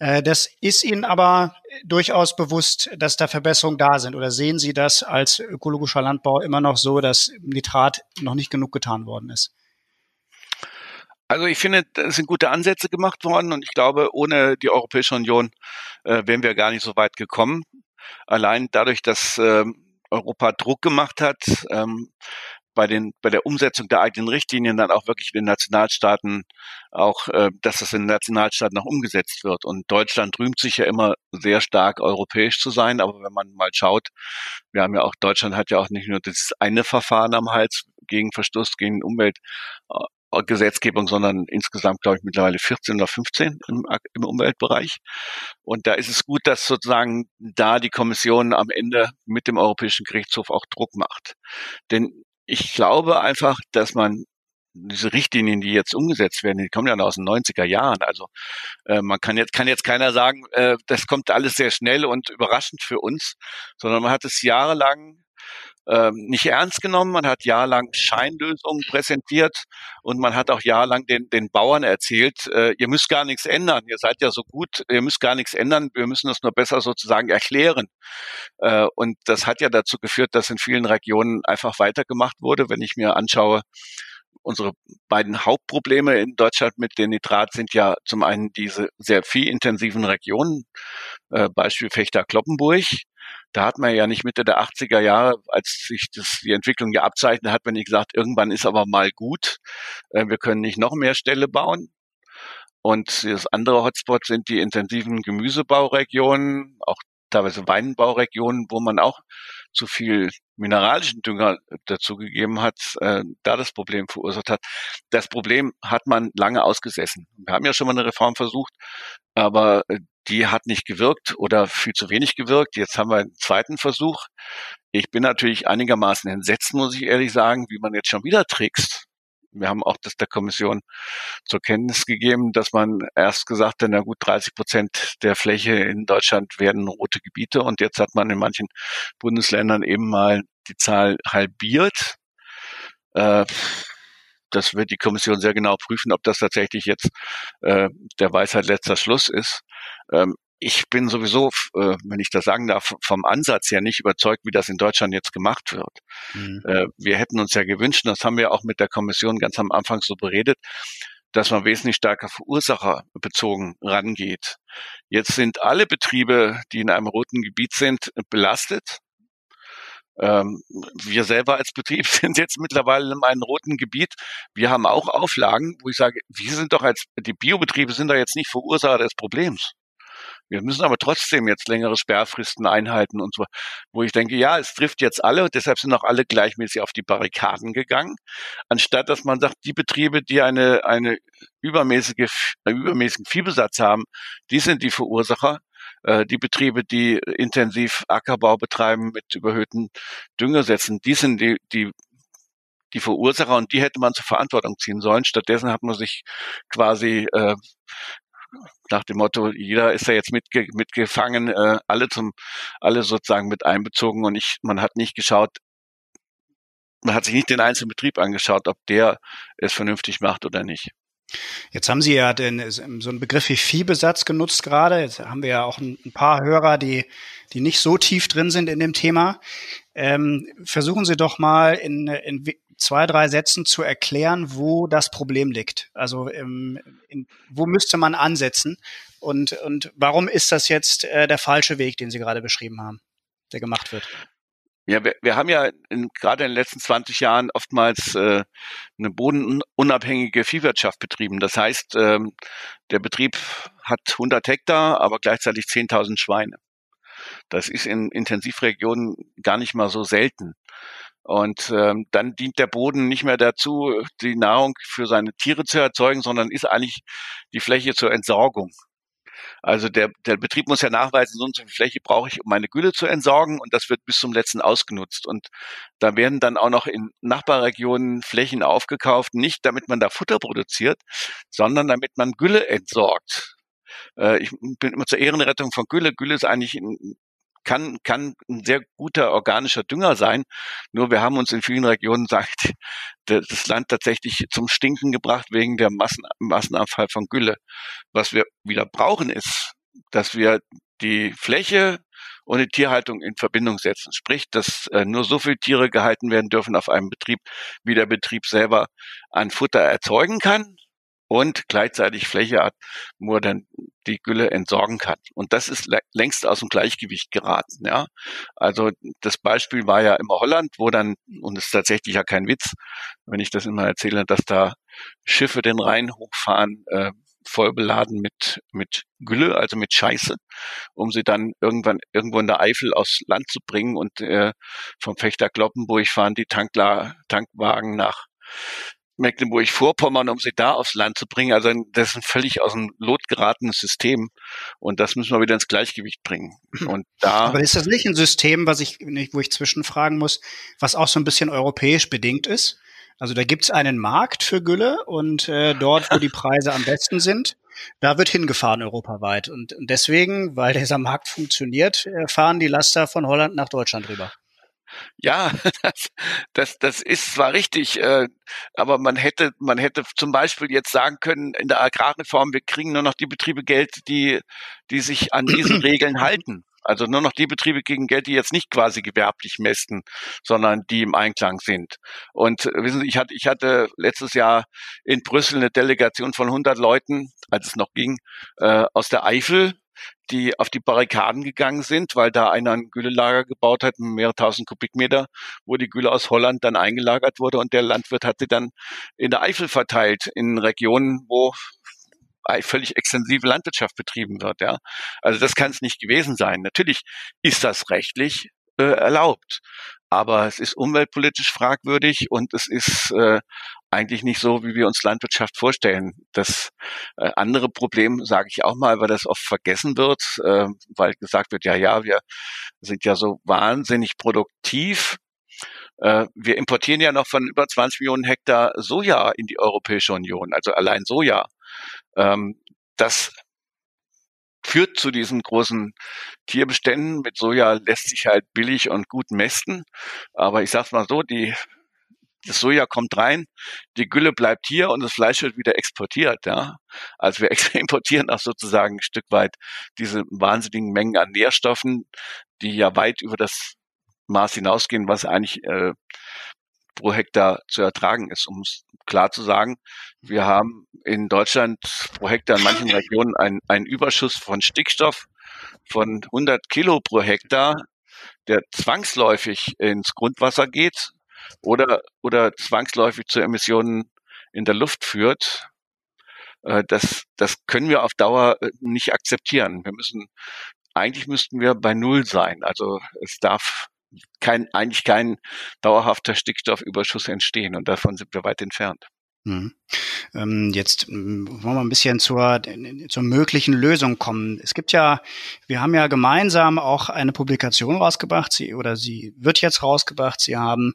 Äh, das ist Ihnen aber durchaus bewusst, dass da Verbesserungen da sind. Oder sehen Sie das als ökologischer Landbau immer noch so, dass Nitrat noch nicht genug getan worden ist? Also ich finde, es sind gute Ansätze gemacht worden und ich glaube, ohne die Europäische Union äh, wären wir gar nicht so weit gekommen. Allein dadurch, dass äh, Europa Druck gemacht hat, ähm, bei den bei der Umsetzung der eigenen Richtlinien dann auch wirklich in den Nationalstaaten auch, äh, dass das in den Nationalstaaten auch umgesetzt wird. Und Deutschland rühmt sich ja immer sehr stark europäisch zu sein, aber wenn man mal schaut, wir haben ja auch Deutschland hat ja auch nicht nur dieses eine Verfahren am Hals gegen Verstoß gegen Umwelt äh, sondern insgesamt, glaube ich, mittlerweile 14 oder 15 im, im, Umweltbereich. Und da ist es gut, dass sozusagen da die Kommission am Ende mit dem Europäischen Gerichtshof auch Druck macht. Denn ich glaube einfach, dass man diese Richtlinien, die jetzt umgesetzt werden, die kommen ja aus den 90er Jahren. Also äh, man kann jetzt kann jetzt keiner sagen, äh, das kommt alles sehr schnell und überraschend für uns, sondern man hat es jahrelang ähm, nicht ernst genommen. Man hat jahrelang Scheinlösungen präsentiert und man hat auch jahrelang den, den Bauern erzählt, äh, ihr müsst gar nichts ändern, ihr seid ja so gut, ihr müsst gar nichts ändern, wir müssen das nur besser sozusagen erklären. Äh, und das hat ja dazu geführt, dass in vielen Regionen einfach weitergemacht wurde. Wenn ich mir anschaue, unsere beiden Hauptprobleme in Deutschland mit den Nitrat sind ja zum einen diese sehr viehintensiven Regionen, äh, Beispiel Fechter-Kloppenburg. Da hat man ja nicht Mitte der 80er Jahre, als sich das, die Entwicklung ja abzeichnet, hat man nicht gesagt, irgendwann ist aber mal gut. Äh, wir können nicht noch mehr Ställe bauen. Und das andere Hotspot sind die intensiven Gemüsebauregionen, auch teilweise Weinbauregionen, wo man auch zu viel mineralischen Dünger dazugegeben hat, äh, da das Problem verursacht hat. Das Problem hat man lange ausgesessen. Wir haben ja schon mal eine Reform versucht, aber äh, die hat nicht gewirkt oder viel zu wenig gewirkt. Jetzt haben wir einen zweiten Versuch. Ich bin natürlich einigermaßen entsetzt, muss ich ehrlich sagen, wie man jetzt schon wieder trickst wir haben auch das der Kommission zur Kenntnis gegeben, dass man erst gesagt hat, na gut, 30 Prozent der Fläche in Deutschland werden rote Gebiete und jetzt hat man in manchen Bundesländern eben mal die Zahl halbiert. Äh, das wird die Kommission sehr genau prüfen, ob das tatsächlich jetzt äh, der Weisheit letzter Schluss ist. Ähm, ich bin sowieso, äh, wenn ich das sagen darf, vom Ansatz her nicht überzeugt, wie das in Deutschland jetzt gemacht wird. Mhm. Äh, wir hätten uns ja gewünscht, das haben wir auch mit der Kommission ganz am Anfang so beredet, dass man wesentlich stärker verursacherbezogen rangeht. Jetzt sind alle Betriebe, die in einem roten Gebiet sind, belastet. Ähm, wir selber als Betrieb sind jetzt mittlerweile in einem roten Gebiet. Wir haben auch Auflagen, wo ich sage, wir sind doch als, die Biobetriebe sind doch jetzt nicht Verursacher des Problems. Wir müssen aber trotzdem jetzt längere Sperrfristen einhalten und so, wo ich denke, ja, es trifft jetzt alle und deshalb sind auch alle gleichmäßig auf die Barrikaden gegangen, anstatt dass man sagt, die Betriebe, die eine, eine übermäßige, einen übermäßigen Viehbesatz haben, die sind die Verursacher. Äh, die Betriebe, die intensiv Ackerbau betreiben mit überhöhten Düngersätzen, die sind die, die die Verursacher und die hätte man zur Verantwortung ziehen sollen. Stattdessen hat man sich quasi äh, nach dem Motto, jeder ist ja jetzt mitge mitgefangen, äh, alle zum, alle sozusagen mit einbezogen und ich, man hat nicht geschaut, man hat sich nicht den einzelnen Betrieb angeschaut, ob der es vernünftig macht oder nicht. Jetzt haben Sie ja den, so einen Begriff wie Viehbesatz genutzt gerade. Jetzt haben wir ja auch ein, paar Hörer, die, die nicht so tief drin sind in dem Thema. Ähm, versuchen Sie doch mal in, in zwei, drei Sätzen zu erklären, wo das Problem liegt. Also ähm, in, wo müsste man ansetzen und, und warum ist das jetzt äh, der falsche Weg, den Sie gerade beschrieben haben, der gemacht wird? Ja, wir, wir haben ja in, gerade in den letzten 20 Jahren oftmals äh, eine bodenunabhängige Viehwirtschaft betrieben. Das heißt, ähm, der Betrieb hat 100 Hektar, aber gleichzeitig 10.000 Schweine. Das ist in Intensivregionen gar nicht mal so selten. Und ähm, dann dient der Boden nicht mehr dazu, die Nahrung für seine Tiere zu erzeugen, sondern ist eigentlich die Fläche zur Entsorgung. Also der, der Betrieb muss ja nachweisen, so und so viel Fläche brauche ich, um meine Gülle zu entsorgen und das wird bis zum letzten ausgenutzt. Und da werden dann auch noch in Nachbarregionen Flächen aufgekauft, nicht damit man da Futter produziert, sondern damit man Gülle entsorgt. Äh, ich bin immer zur Ehrenrettung von Gülle. Gülle ist eigentlich ein kann, kann ein sehr guter organischer Dünger sein. Nur wir haben uns in vielen Regionen, sagt das Land tatsächlich zum Stinken gebracht wegen der Massen, Massenabfall von Gülle. Was wir wieder brauchen ist, dass wir die Fläche und die Tierhaltung in Verbindung setzen. Sprich, dass äh, nur so viele Tiere gehalten werden dürfen auf einem Betrieb, wie der Betrieb selber an Futter erzeugen kann und gleichzeitig Fläche hat, wo er dann die Gülle entsorgen kann. Und das ist längst aus dem Gleichgewicht geraten. Ja, also das Beispiel war ja immer Holland, wo dann und es ist tatsächlich ja kein Witz, wenn ich das immer erzähle, dass da Schiffe den Rhein hochfahren. Äh, voll beladen mit, mit Gülle, also mit Scheiße, um sie dann irgendwann irgendwo in der Eifel aufs Land zu bringen und äh, vom Fechter Kloppenburg fahren die Tankla Tankwagen nach Mecklenburg-Vorpommern, um sie da aufs Land zu bringen. Also das ist ein völlig aus dem Lot geratenes System und das müssen wir wieder ins Gleichgewicht bringen. Und da. Aber ist das nicht ein System, was ich, wo ich zwischenfragen muss, was auch so ein bisschen europäisch bedingt ist? Also da gibt's einen Markt für Gülle und äh, dort, wo die Preise am besten sind, da wird hingefahren europaweit. Und, und deswegen, weil dieser Markt funktioniert, äh, fahren die Laster von Holland nach Deutschland rüber. Ja, das, das, das ist zwar richtig, äh, aber man hätte, man hätte zum Beispiel jetzt sagen können, in der Agrarreform, wir kriegen nur noch die Betriebe Geld, die, die sich an diesen Regeln halten. Also nur noch die Betriebe gegen Geld, die jetzt nicht quasi gewerblich mästen, sondern die im Einklang sind. Und äh, wissen Sie, ich hatte, ich hatte letztes Jahr in Brüssel eine Delegation von 100 Leuten, als es noch ging, äh, aus der Eifel, die auf die Barrikaden gegangen sind, weil da einer ein Güllelager gebaut hat, mehrere tausend Kubikmeter, wo die Gülle aus Holland dann eingelagert wurde und der Landwirt hat sie dann in der Eifel verteilt, in Regionen, wo völlig extensive Landwirtschaft betrieben wird. Ja, also das kann es nicht gewesen sein. Natürlich ist das rechtlich äh, erlaubt, aber es ist umweltpolitisch fragwürdig und es ist äh, eigentlich nicht so, wie wir uns Landwirtschaft vorstellen. Das äh, andere Problem, sage ich auch mal, weil das oft vergessen wird, äh, weil gesagt wird, ja, ja, wir sind ja so wahnsinnig produktiv. Äh, wir importieren ja noch von über 20 Millionen Hektar Soja in die Europäische Union, also allein Soja. Ähm, das führt zu diesen großen Tierbeständen. Mit Soja lässt sich halt billig und gut mästen. Aber ich sag's mal so, die, das Soja kommt rein, die Gülle bleibt hier und das Fleisch wird wieder exportiert. Ja? Also wir importieren auch sozusagen ein Stück weit diese wahnsinnigen Mengen an Nährstoffen, die ja weit über das Maß hinausgehen, was eigentlich äh, pro Hektar zu ertragen ist. Um es klar zu sagen, wir haben in Deutschland pro Hektar in manchen Regionen einen, einen Überschuss von Stickstoff von 100 Kilo pro Hektar, der zwangsläufig ins Grundwasser geht oder, oder zwangsläufig zu Emissionen in der Luft führt. Äh, das, das können wir auf Dauer äh, nicht akzeptieren. Wir müssen, eigentlich müssten wir bei Null sein. Also es darf kein, eigentlich kein dauerhafter Stickstoffüberschuss entstehen und davon sind wir weit entfernt. Mhm. Ähm, jetzt ähm, wollen wir ein bisschen zur, zur möglichen Lösung kommen. Es gibt ja, wir haben ja gemeinsam auch eine Publikation rausgebracht, sie oder sie wird jetzt rausgebracht. Sie haben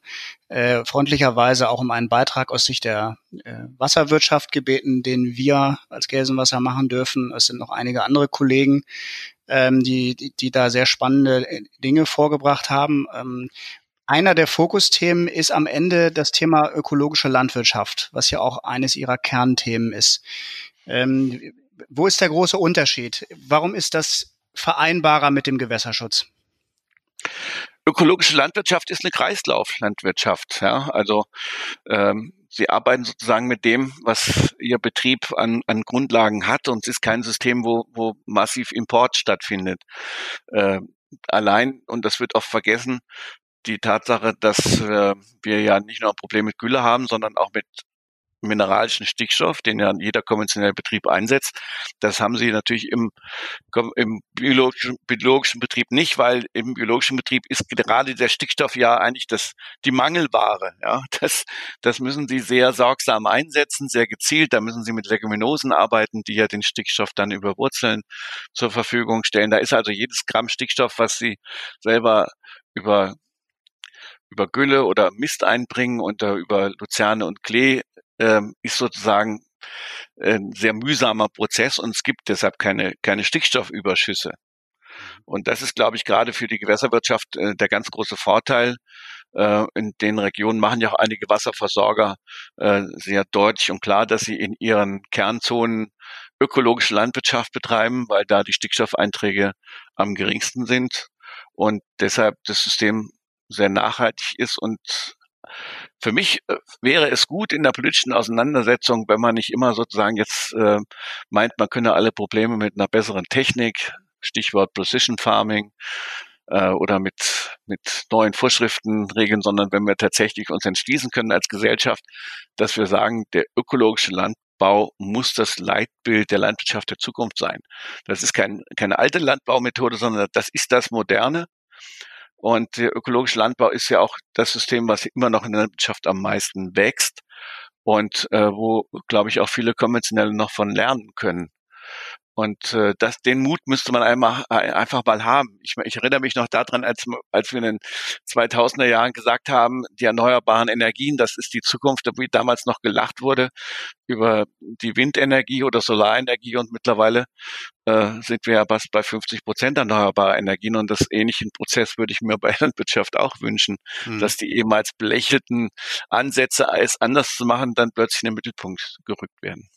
äh, freundlicherweise auch um einen Beitrag aus Sicht der äh, Wasserwirtschaft gebeten, den wir als Gelsenwasser machen dürfen. Es sind noch einige andere Kollegen, ähm, die, die, die da sehr spannende äh, Dinge vorgebracht haben. Ähm, einer der Fokusthemen ist am Ende das Thema ökologische Landwirtschaft, was ja auch eines ihrer Kernthemen ist. Ähm, wo ist der große Unterschied? Warum ist das vereinbarer mit dem Gewässerschutz? Ökologische Landwirtschaft ist eine Kreislauflandwirtschaft. Ja? Also ähm, Sie arbeiten sozusagen mit dem, was Ihr Betrieb an, an Grundlagen hat und es ist kein System, wo, wo massiv Import stattfindet. Äh, allein, und das wird oft vergessen, die Tatsache, dass äh, wir ja nicht nur ein Problem mit Gülle haben, sondern auch mit mineralischen Stickstoff, den ja jeder konventionelle Betrieb einsetzt. Das haben sie natürlich im, im biologischen, biologischen Betrieb nicht, weil im biologischen Betrieb ist gerade der Stickstoff ja eigentlich das, die Mangelware. Ja, das, das müssen sie sehr sorgsam einsetzen, sehr gezielt. Da müssen sie mit Leguminosen arbeiten, die ja den Stickstoff dann über Wurzeln zur Verfügung stellen. Da ist also jedes Gramm Stickstoff, was sie selber über über Gülle oder Mist einbringen und über Luzerne und Klee ähm, ist sozusagen ein sehr mühsamer Prozess und es gibt deshalb keine, keine Stickstoffüberschüsse. Und das ist, glaube ich, gerade für die Gewässerwirtschaft äh, der ganz große Vorteil. Äh, in den Regionen machen ja auch einige Wasserversorger äh, sehr deutlich und klar, dass sie in ihren Kernzonen ökologische Landwirtschaft betreiben, weil da die Stickstoffeinträge am geringsten sind und deshalb das System sehr nachhaltig ist und für mich äh, wäre es gut in der politischen Auseinandersetzung, wenn man nicht immer sozusagen jetzt äh, meint, man könne alle Probleme mit einer besseren Technik, Stichwort Precision Farming, äh, oder mit, mit neuen Vorschriften regeln, sondern wenn wir tatsächlich uns entschließen können als Gesellschaft, dass wir sagen, der ökologische Landbau muss das Leitbild der Landwirtschaft der Zukunft sein. Das ist kein, keine alte Landbaumethode, sondern das ist das Moderne. Und der ökologische Landbau ist ja auch das System, was immer noch in der Landwirtschaft am meisten wächst und äh, wo, glaube ich, auch viele konventionelle noch von lernen können. Und äh, das, den Mut müsste man einmal, äh, einfach mal haben. Ich, ich erinnere mich noch daran, als, als wir in den 2000er Jahren gesagt haben, die erneuerbaren Energien, das ist die Zukunft, wie damals noch gelacht wurde über die Windenergie oder Solarenergie und mittlerweile äh, sind wir ja fast bei 50 Prozent erneuerbarer Energien und das ähnlichen Prozess würde ich mir bei der Landwirtschaft auch wünschen, mhm. dass die ehemals belächelten Ansätze, es anders zu machen, dann plötzlich in den Mittelpunkt gerückt werden.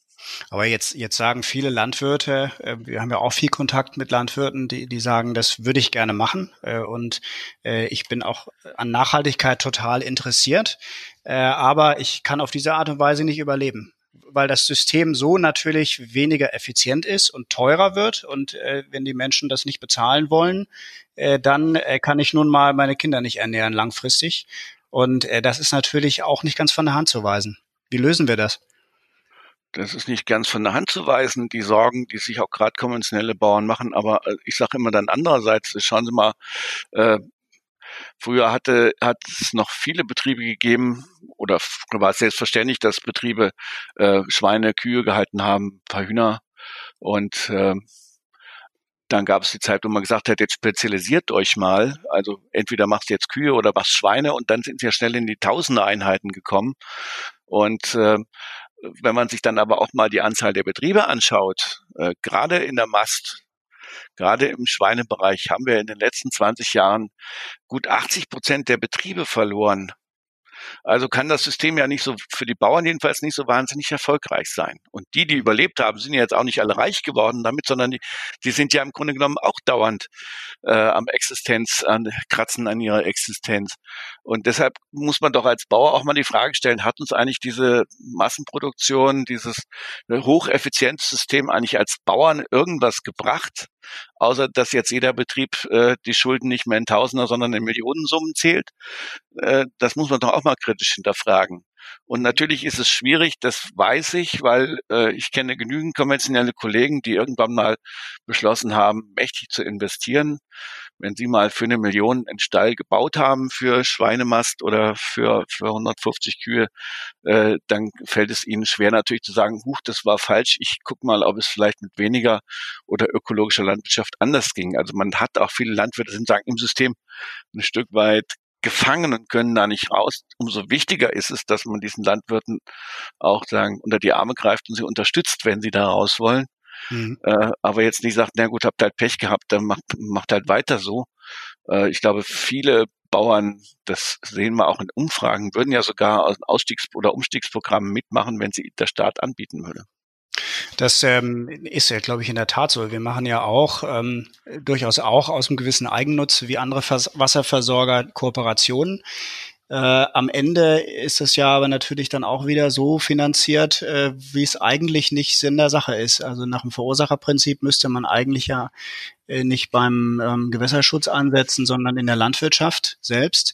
Aber jetzt, jetzt sagen viele Landwirte, äh, wir haben ja auch viel Kontakt mit Landwirten, die, die sagen, das würde ich gerne machen. Äh, und äh, ich bin auch an Nachhaltigkeit total interessiert. aber ich kann auf diese Art und Weise nicht überleben weil das System so natürlich weniger effizient ist und teurer wird. Und äh, wenn die Menschen das nicht bezahlen wollen, äh, dann äh, kann ich nun mal meine Kinder nicht ernähren langfristig. Und äh, das ist natürlich auch nicht ganz von der Hand zu weisen. Wie lösen wir das? Das ist nicht ganz von der Hand zu weisen, die Sorgen, die sich auch gerade konventionelle Bauern machen. Aber äh, ich sage immer dann andererseits, schauen Sie mal, äh, früher hatte, hat es noch viele Betriebe gegeben oder war es selbstverständlich, dass Betriebe äh, Schweine, Kühe gehalten haben, paar Hühner und äh, dann gab es die Zeit, wo man gesagt hat, jetzt spezialisiert euch mal. Also entweder machst du jetzt Kühe oder machst Schweine und dann sind sie ja schnell in die Tausende Einheiten gekommen. Und äh, wenn man sich dann aber auch mal die Anzahl der Betriebe anschaut, äh, gerade in der Mast, gerade im Schweinebereich haben wir in den letzten 20 Jahren gut 80 Prozent der Betriebe verloren. Also kann das System ja nicht so, für die Bauern jedenfalls nicht so wahnsinnig erfolgreich sein. Und die, die überlebt haben, sind ja jetzt auch nicht alle reich geworden damit, sondern die, die sind ja im Grunde genommen auch dauernd äh, am Existenz, an, kratzen an ihrer Existenz. Und deshalb muss man doch als Bauer auch mal die Frage stellen, hat uns eigentlich diese Massenproduktion, dieses äh, Hocheffizienzsystem eigentlich als Bauern irgendwas gebracht? Außer dass jetzt jeder Betrieb äh, die Schulden nicht mehr in Tausender, sondern in Millionensummen zählt. Äh, das muss man doch auch mal kritisch hinterfragen. Und natürlich ist es schwierig, das weiß ich, weil äh, ich kenne genügend konventionelle Kollegen, die irgendwann mal beschlossen haben, mächtig zu investieren. Wenn sie mal für eine Million einen Stall gebaut haben für Schweinemast oder für, für 150 Kühe, äh, dann fällt es ihnen schwer natürlich zu sagen, huch, das war falsch, ich guck mal, ob es vielleicht mit weniger oder ökologischer Landwirtschaft anders ging. Also man hat auch viele Landwirte, sind sagen, im System ein Stück weit gefangen und können da nicht raus. Umso wichtiger ist es, dass man diesen Landwirten auch sagen, unter die Arme greift und sie unterstützt, wenn sie da raus wollen. Mhm. Äh, aber jetzt nicht sagt, na gut, habt halt Pech gehabt, dann macht, macht halt weiter so. Äh, ich glaube, viele Bauern, das sehen wir auch in Umfragen, würden ja sogar aus Ausstiegs- oder Umstiegsprogrammen mitmachen, wenn sie der Staat anbieten würde. Das ähm, ist ja, glaube ich, in der Tat so. Wir machen ja auch ähm, durchaus auch aus einem gewissen Eigennutz wie andere Vers Wasserversorger Kooperationen. Äh, am Ende ist es ja aber natürlich dann auch wieder so finanziert, äh, wie es eigentlich nicht Sinn der Sache ist. Also nach dem Verursacherprinzip müsste man eigentlich ja äh, nicht beim ähm, Gewässerschutz ansetzen, sondern in der Landwirtschaft selbst.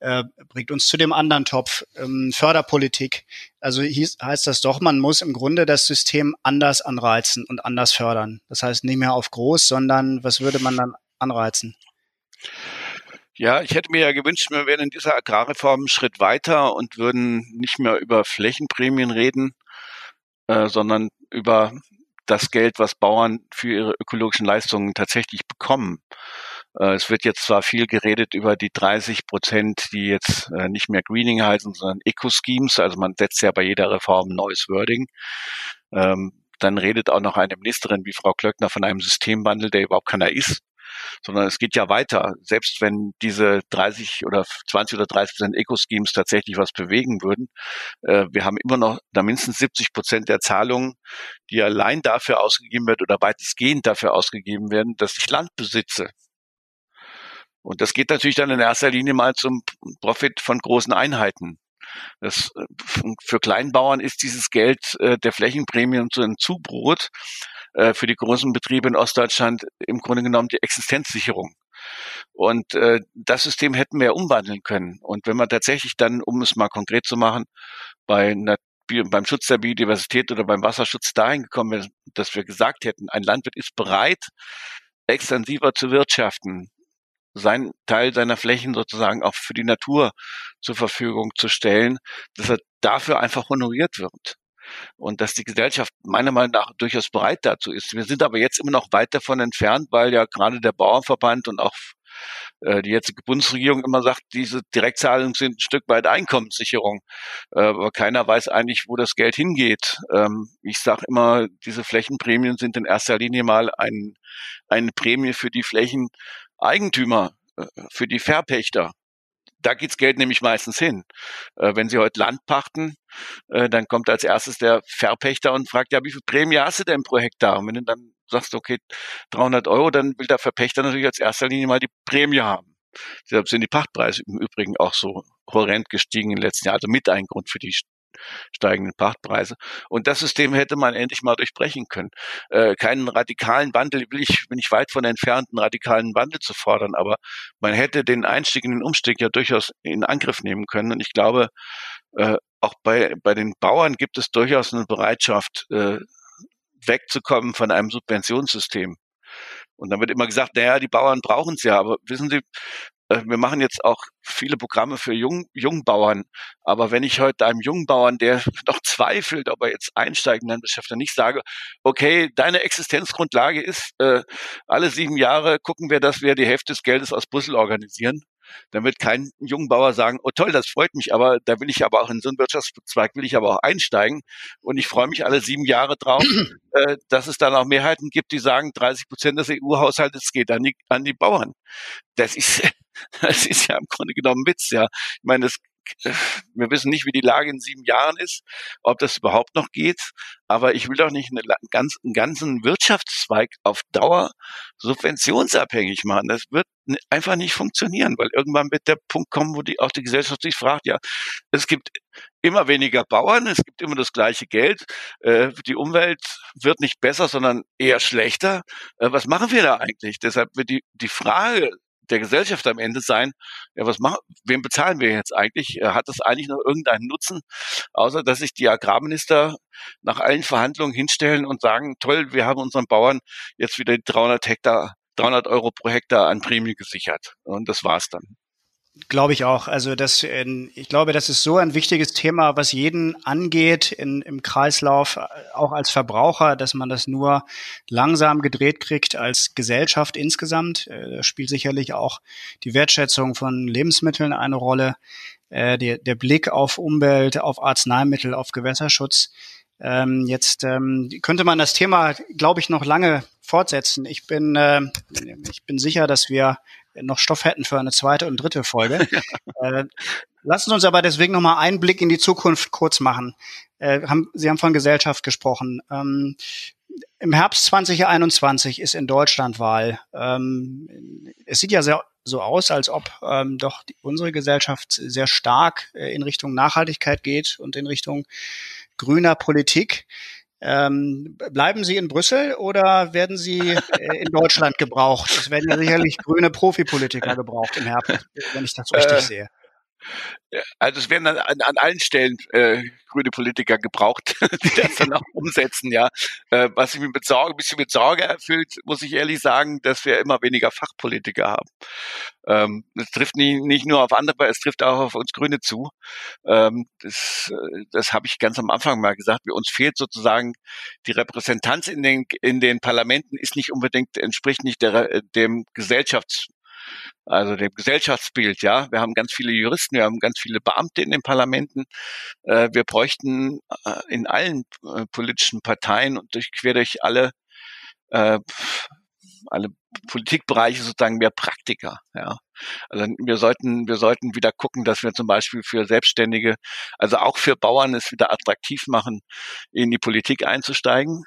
Äh, bringt uns zu dem anderen Topf, ähm, Förderpolitik. Also hieß, heißt das doch, man muss im Grunde das System anders anreizen und anders fördern. Das heißt nicht mehr auf groß, sondern was würde man dann anreizen? Ja, ich hätte mir ja gewünscht, wir wären in dieser Agrarreform einen Schritt weiter und würden nicht mehr über Flächenprämien reden, äh, sondern über das Geld, was Bauern für ihre ökologischen Leistungen tatsächlich bekommen. Äh, es wird jetzt zwar viel geredet über die 30 Prozent, die jetzt äh, nicht mehr Greening heißen, sondern Eco-Schemes. Also man setzt ja bei jeder Reform neues Wording. Ähm, dann redet auch noch eine Ministerin wie Frau Klöckner von einem Systemwandel, der überhaupt keiner ist sondern es geht ja weiter. Selbst wenn diese 30 oder 20 oder 30 Prozent Eco-Schemes tatsächlich was bewegen würden, äh, wir haben immer noch da mindestens 70 Prozent der Zahlungen, die allein dafür ausgegeben wird oder weitestgehend dafür ausgegeben werden, dass ich Land besitze. Und das geht natürlich dann in erster Linie mal zum Profit von großen Einheiten. Das, äh, für Kleinbauern ist dieses Geld äh, der Flächenprämien zu einem Zubrot. Äh, für die großen Betriebe in Ostdeutschland im Grunde genommen die Existenzsicherung. Und äh, das System hätten wir umwandeln können. Und wenn man tatsächlich dann, um es mal konkret zu machen, bei beim Schutz der Biodiversität oder beim Wasserschutz dahin gekommen wäre, dass wir gesagt hätten, ein Landwirt ist bereit, extensiver zu wirtschaften, sein Teil seiner Flächen sozusagen auch für die Natur zur Verfügung zu stellen, dass er dafür einfach honoriert wird. Und dass die Gesellschaft meiner Meinung nach durchaus bereit dazu ist. Wir sind aber jetzt immer noch weit davon entfernt, weil ja gerade der Bauernverband und auch äh, die jetzige Bundesregierung immer sagt, diese Direktzahlungen sind ein Stück weit Einkommenssicherung. Äh, aber keiner weiß eigentlich, wo das Geld hingeht. Ähm, ich sage immer, diese Flächenprämien sind in erster Linie mal ein, eine Prämie für die Flächeneigentümer, äh, für die Verpächter. Da geht's Geld nämlich meistens hin. Äh, wenn Sie heute Land pachten, äh, dann kommt als erstes der Verpächter und fragt, ja, wie viel Prämie hast du denn pro Hektar? Und wenn du dann sagst, okay, 300 Euro, dann will der Verpächter natürlich als erster Linie mal die Prämie haben. Deshalb sind die Pachtpreise im Übrigen auch so horrend gestiegen den letzten Jahren, also mit ein Grund für die steigenden Pachtpreise. Und das System hätte man endlich mal durchbrechen können. Äh, keinen radikalen Wandel will ich, bin ich weit von entfernt, einen radikalen Wandel zu fordern, aber man hätte den Einstieg in den Umstieg ja durchaus in Angriff nehmen können. Und ich glaube, äh, auch bei, bei den Bauern gibt es durchaus eine Bereitschaft, äh, wegzukommen von einem Subventionssystem. Und dann wird immer gesagt, naja, die Bauern brauchen es ja, aber wissen Sie, wir machen jetzt auch viele Programme für Jung, Jungbauern. Aber wenn ich heute einem Jungbauern, der noch zweifelt, ob er jetzt einsteigen kann, Beschäftiger nicht sage, okay, deine Existenzgrundlage ist, äh, alle sieben Jahre gucken wir, dass wir die Hälfte des Geldes aus Brüssel organisieren, dann wird kein Jungbauer sagen, oh toll, das freut mich, aber da will ich aber auch in so einen Wirtschaftszweig will ich aber auch einsteigen und ich freue mich alle sieben Jahre drauf, äh, dass es dann auch Mehrheiten gibt, die sagen, 30 Prozent des EU-Haushaltes geht an die, an die Bauern. Das ist, das ist ja im Grunde genommen Witz, ja. Ich meine, das wir wissen nicht, wie die Lage in sieben Jahren ist, ob das überhaupt noch geht. Aber ich will doch nicht eine, ganz, einen ganzen Wirtschaftszweig auf Dauer subventionsabhängig machen. Das wird einfach nicht funktionieren, weil irgendwann wird der Punkt kommen, wo die, auch die Gesellschaft sich fragt, ja, es gibt immer weniger Bauern, es gibt immer das gleiche Geld, äh, die Umwelt wird nicht besser, sondern eher schlechter. Äh, was machen wir da eigentlich? Deshalb wird die, die Frage der Gesellschaft am Ende sein, ja, was machen, wem bezahlen wir jetzt eigentlich? Hat das eigentlich noch irgendeinen Nutzen, außer dass sich die Agrarminister nach allen Verhandlungen hinstellen und sagen, toll, wir haben unseren Bauern jetzt wieder 300 Hektar, 300 Euro pro Hektar an Prämie gesichert. Und das war's dann. Glaube ich auch. Also das, ich glaube, das ist so ein wichtiges Thema, was jeden angeht in, im Kreislauf, auch als Verbraucher, dass man das nur langsam gedreht kriegt als Gesellschaft insgesamt. Äh, da spielt sicherlich auch die Wertschätzung von Lebensmitteln eine Rolle, äh, der, der Blick auf Umwelt, auf Arzneimittel, auf Gewässerschutz. Ähm, jetzt ähm, könnte man das Thema, glaube ich, noch lange fortsetzen. Ich bin, äh, ich bin sicher, dass wir noch Stoff hätten für eine zweite und dritte Folge. äh, lassen Sie uns aber deswegen noch mal einen Blick in die Zukunft kurz machen. Äh, haben, Sie haben von Gesellschaft gesprochen. Ähm, Im Herbst 2021 ist in Deutschland Wahl. Ähm, es sieht ja sehr so aus, als ob ähm, doch die, unsere Gesellschaft sehr stark äh, in Richtung Nachhaltigkeit geht und in Richtung grüner Politik. Ähm, bleiben Sie in Brüssel oder werden Sie äh, in Deutschland gebraucht? Es werden ja sicherlich grüne Profipolitiker gebraucht im Herbst, wenn ich das richtig äh, sehe. Also es werden an, an allen Stellen äh, grüne Politiker gebraucht, die das dann auch umsetzen, ja. Äh, was mich mit Sorge, ein bisschen mit Sorge erfüllt, muss ich ehrlich sagen, dass wir immer weniger Fachpolitiker haben. Ähm, das trifft nicht, nicht nur auf andere, es trifft auch auf uns Grüne zu. Ähm, das das habe ich ganz am Anfang mal gesagt. Bei uns fehlt sozusagen die Repräsentanz in den, in den Parlamenten ist nicht unbedingt, entspricht nicht der, dem Gesellschafts also dem Gesellschaftsbild, ja. Wir haben ganz viele Juristen, wir haben ganz viele Beamte in den Parlamenten. Äh, wir bräuchten äh, in allen äh, politischen Parteien und durch, quer durch alle, äh, alle Politikbereiche sozusagen mehr Praktiker, ja. Also wir sollten, wir sollten wieder gucken, dass wir zum Beispiel für Selbstständige, also auch für Bauern es wieder attraktiv machen, in die Politik einzusteigen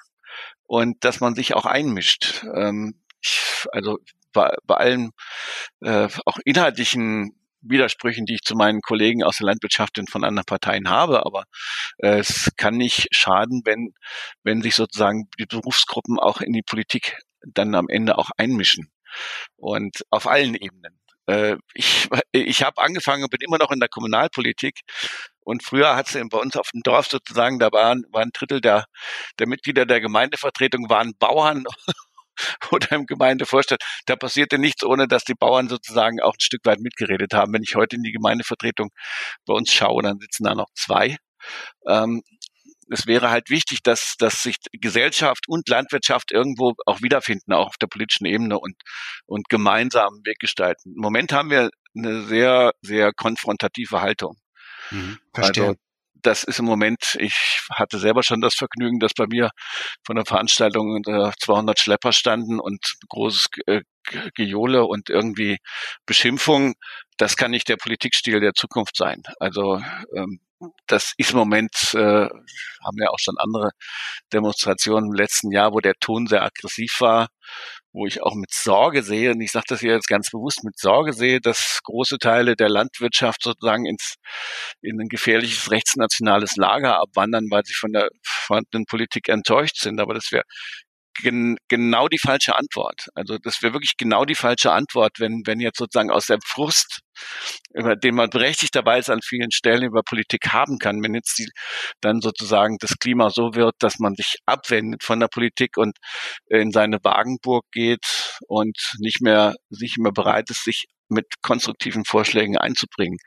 und dass man sich auch einmischt. Ähm, also bei, bei allen äh, auch inhaltlichen Widersprüchen, die ich zu meinen Kollegen aus der Landwirtschaft und von anderen Parteien habe, aber äh, es kann nicht schaden, wenn, wenn sich sozusagen die Berufsgruppen auch in die Politik dann am Ende auch einmischen. Und auf allen Ebenen. Äh, ich ich habe angefangen und bin immer noch in der Kommunalpolitik. Und früher hat es bei uns auf dem Dorf sozusagen, da waren, waren ein Drittel der, der Mitglieder der Gemeindevertretung waren Bauern oder im Gemeindevorstand, da passierte nichts, ohne dass die Bauern sozusagen auch ein Stück weit mitgeredet haben. Wenn ich heute in die Gemeindevertretung bei uns schaue, dann sitzen da noch zwei. Ähm, es wäre halt wichtig, dass, dass sich Gesellschaft und Landwirtschaft irgendwo auch wiederfinden, auch auf der politischen Ebene und, und gemeinsam Weg gestalten. Im Moment haben wir eine sehr, sehr konfrontative Haltung. Mhm, verstehe. Also das ist im Moment, ich hatte selber schon das Vergnügen, dass bei mir von der Veranstaltung 200 Schlepper standen und großes äh, Gejohle und irgendwie Beschimpfung. Das kann nicht der Politikstil der Zukunft sein. Also ähm, das ist im Moment, äh, haben wir auch schon andere Demonstrationen im letzten Jahr, wo der Ton sehr aggressiv war, wo ich auch mit Sorge sehe, und ich sage das hier jetzt ganz bewusst, mit Sorge sehe, dass große Teile der Landwirtschaft sozusagen ins, in ein gefährliches rechtsnationales Lager abwandern, weil sie von der vorhandenen Politik enttäuscht sind. Aber das wäre gen, genau die falsche Antwort. Also das wäre wirklich genau die falsche Antwort, wenn, wenn jetzt sozusagen aus der Frust, über den man berechtigterweise an vielen Stellen über Politik haben kann, wenn jetzt die, dann sozusagen das Klima so wird, dass man sich abwendet von der Politik und in seine Wagenburg geht und nicht mehr, nicht mehr bereit ist, sich mit konstruktiven Vorschlägen einzubringen.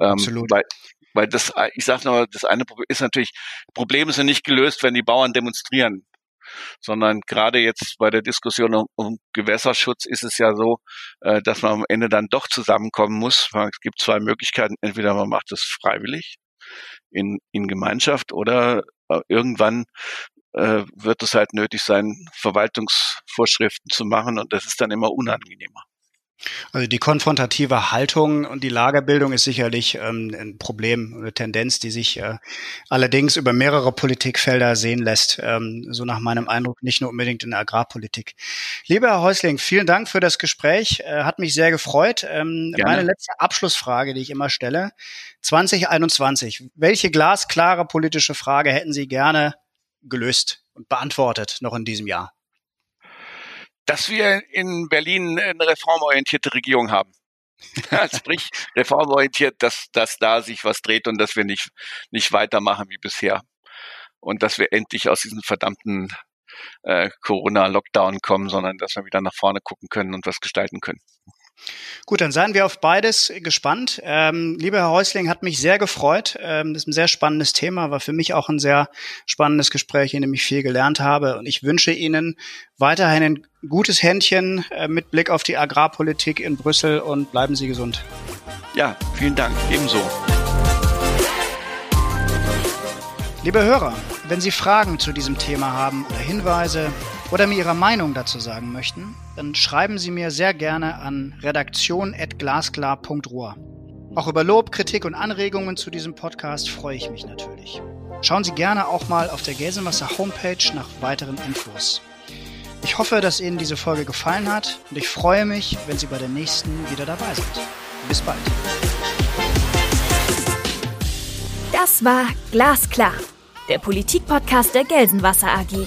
Ähm, Absolut. Ähm, weil, weil das, ich sage noch, das eine Problem ist natürlich, Probleme sind nicht gelöst, wenn die Bauern demonstrieren sondern gerade jetzt bei der Diskussion um, um Gewässerschutz ist es ja so, äh, dass man am Ende dann doch zusammenkommen muss. Es gibt zwei Möglichkeiten. Entweder man macht es freiwillig in, in Gemeinschaft oder äh, irgendwann äh, wird es halt nötig sein, Verwaltungsvorschriften zu machen und das ist dann immer unangenehmer. Also die konfrontative Haltung und die Lagerbildung ist sicherlich ähm, ein Problem, eine Tendenz, die sich äh, allerdings über mehrere Politikfelder sehen lässt. Ähm, so nach meinem Eindruck nicht nur unbedingt in der Agrarpolitik. Lieber Herr Häusling, vielen Dank für das Gespräch. Äh, hat mich sehr gefreut. Ähm, meine letzte Abschlussfrage, die ich immer stelle. 2021. Welche glasklare politische Frage hätten Sie gerne gelöst und beantwortet noch in diesem Jahr? Dass wir in Berlin eine reformorientierte Regierung haben. Sprich, reformorientiert, dass, dass da sich was dreht und dass wir nicht, nicht weitermachen wie bisher. Und dass wir endlich aus diesem verdammten äh, Corona-Lockdown kommen, sondern dass wir wieder nach vorne gucken können und was gestalten können. Gut, dann seien wir auf beides gespannt. Ähm, lieber Herr Häusling, hat mich sehr gefreut. Ähm, das ist ein sehr spannendes Thema, war für mich auch ein sehr spannendes Gespräch, in dem ich viel gelernt habe. Und ich wünsche Ihnen weiterhin ein gutes Händchen äh, mit Blick auf die Agrarpolitik in Brüssel und bleiben Sie gesund. Ja, vielen Dank. Ebenso. Liebe Hörer, wenn Sie Fragen zu diesem Thema haben oder Hinweise oder mir Ihre Meinung dazu sagen möchten, dann schreiben Sie mir sehr gerne an redaktion.glasklar.ruhr. Auch über Lob, Kritik und Anregungen zu diesem Podcast freue ich mich natürlich. Schauen Sie gerne auch mal auf der Gelsenwasser Homepage nach weiteren Infos. Ich hoffe, dass Ihnen diese Folge gefallen hat und ich freue mich, wenn Sie bei der nächsten wieder dabei sind. Bis bald. Das war Glasklar, der Politikpodcast der Gelsenwasser AG.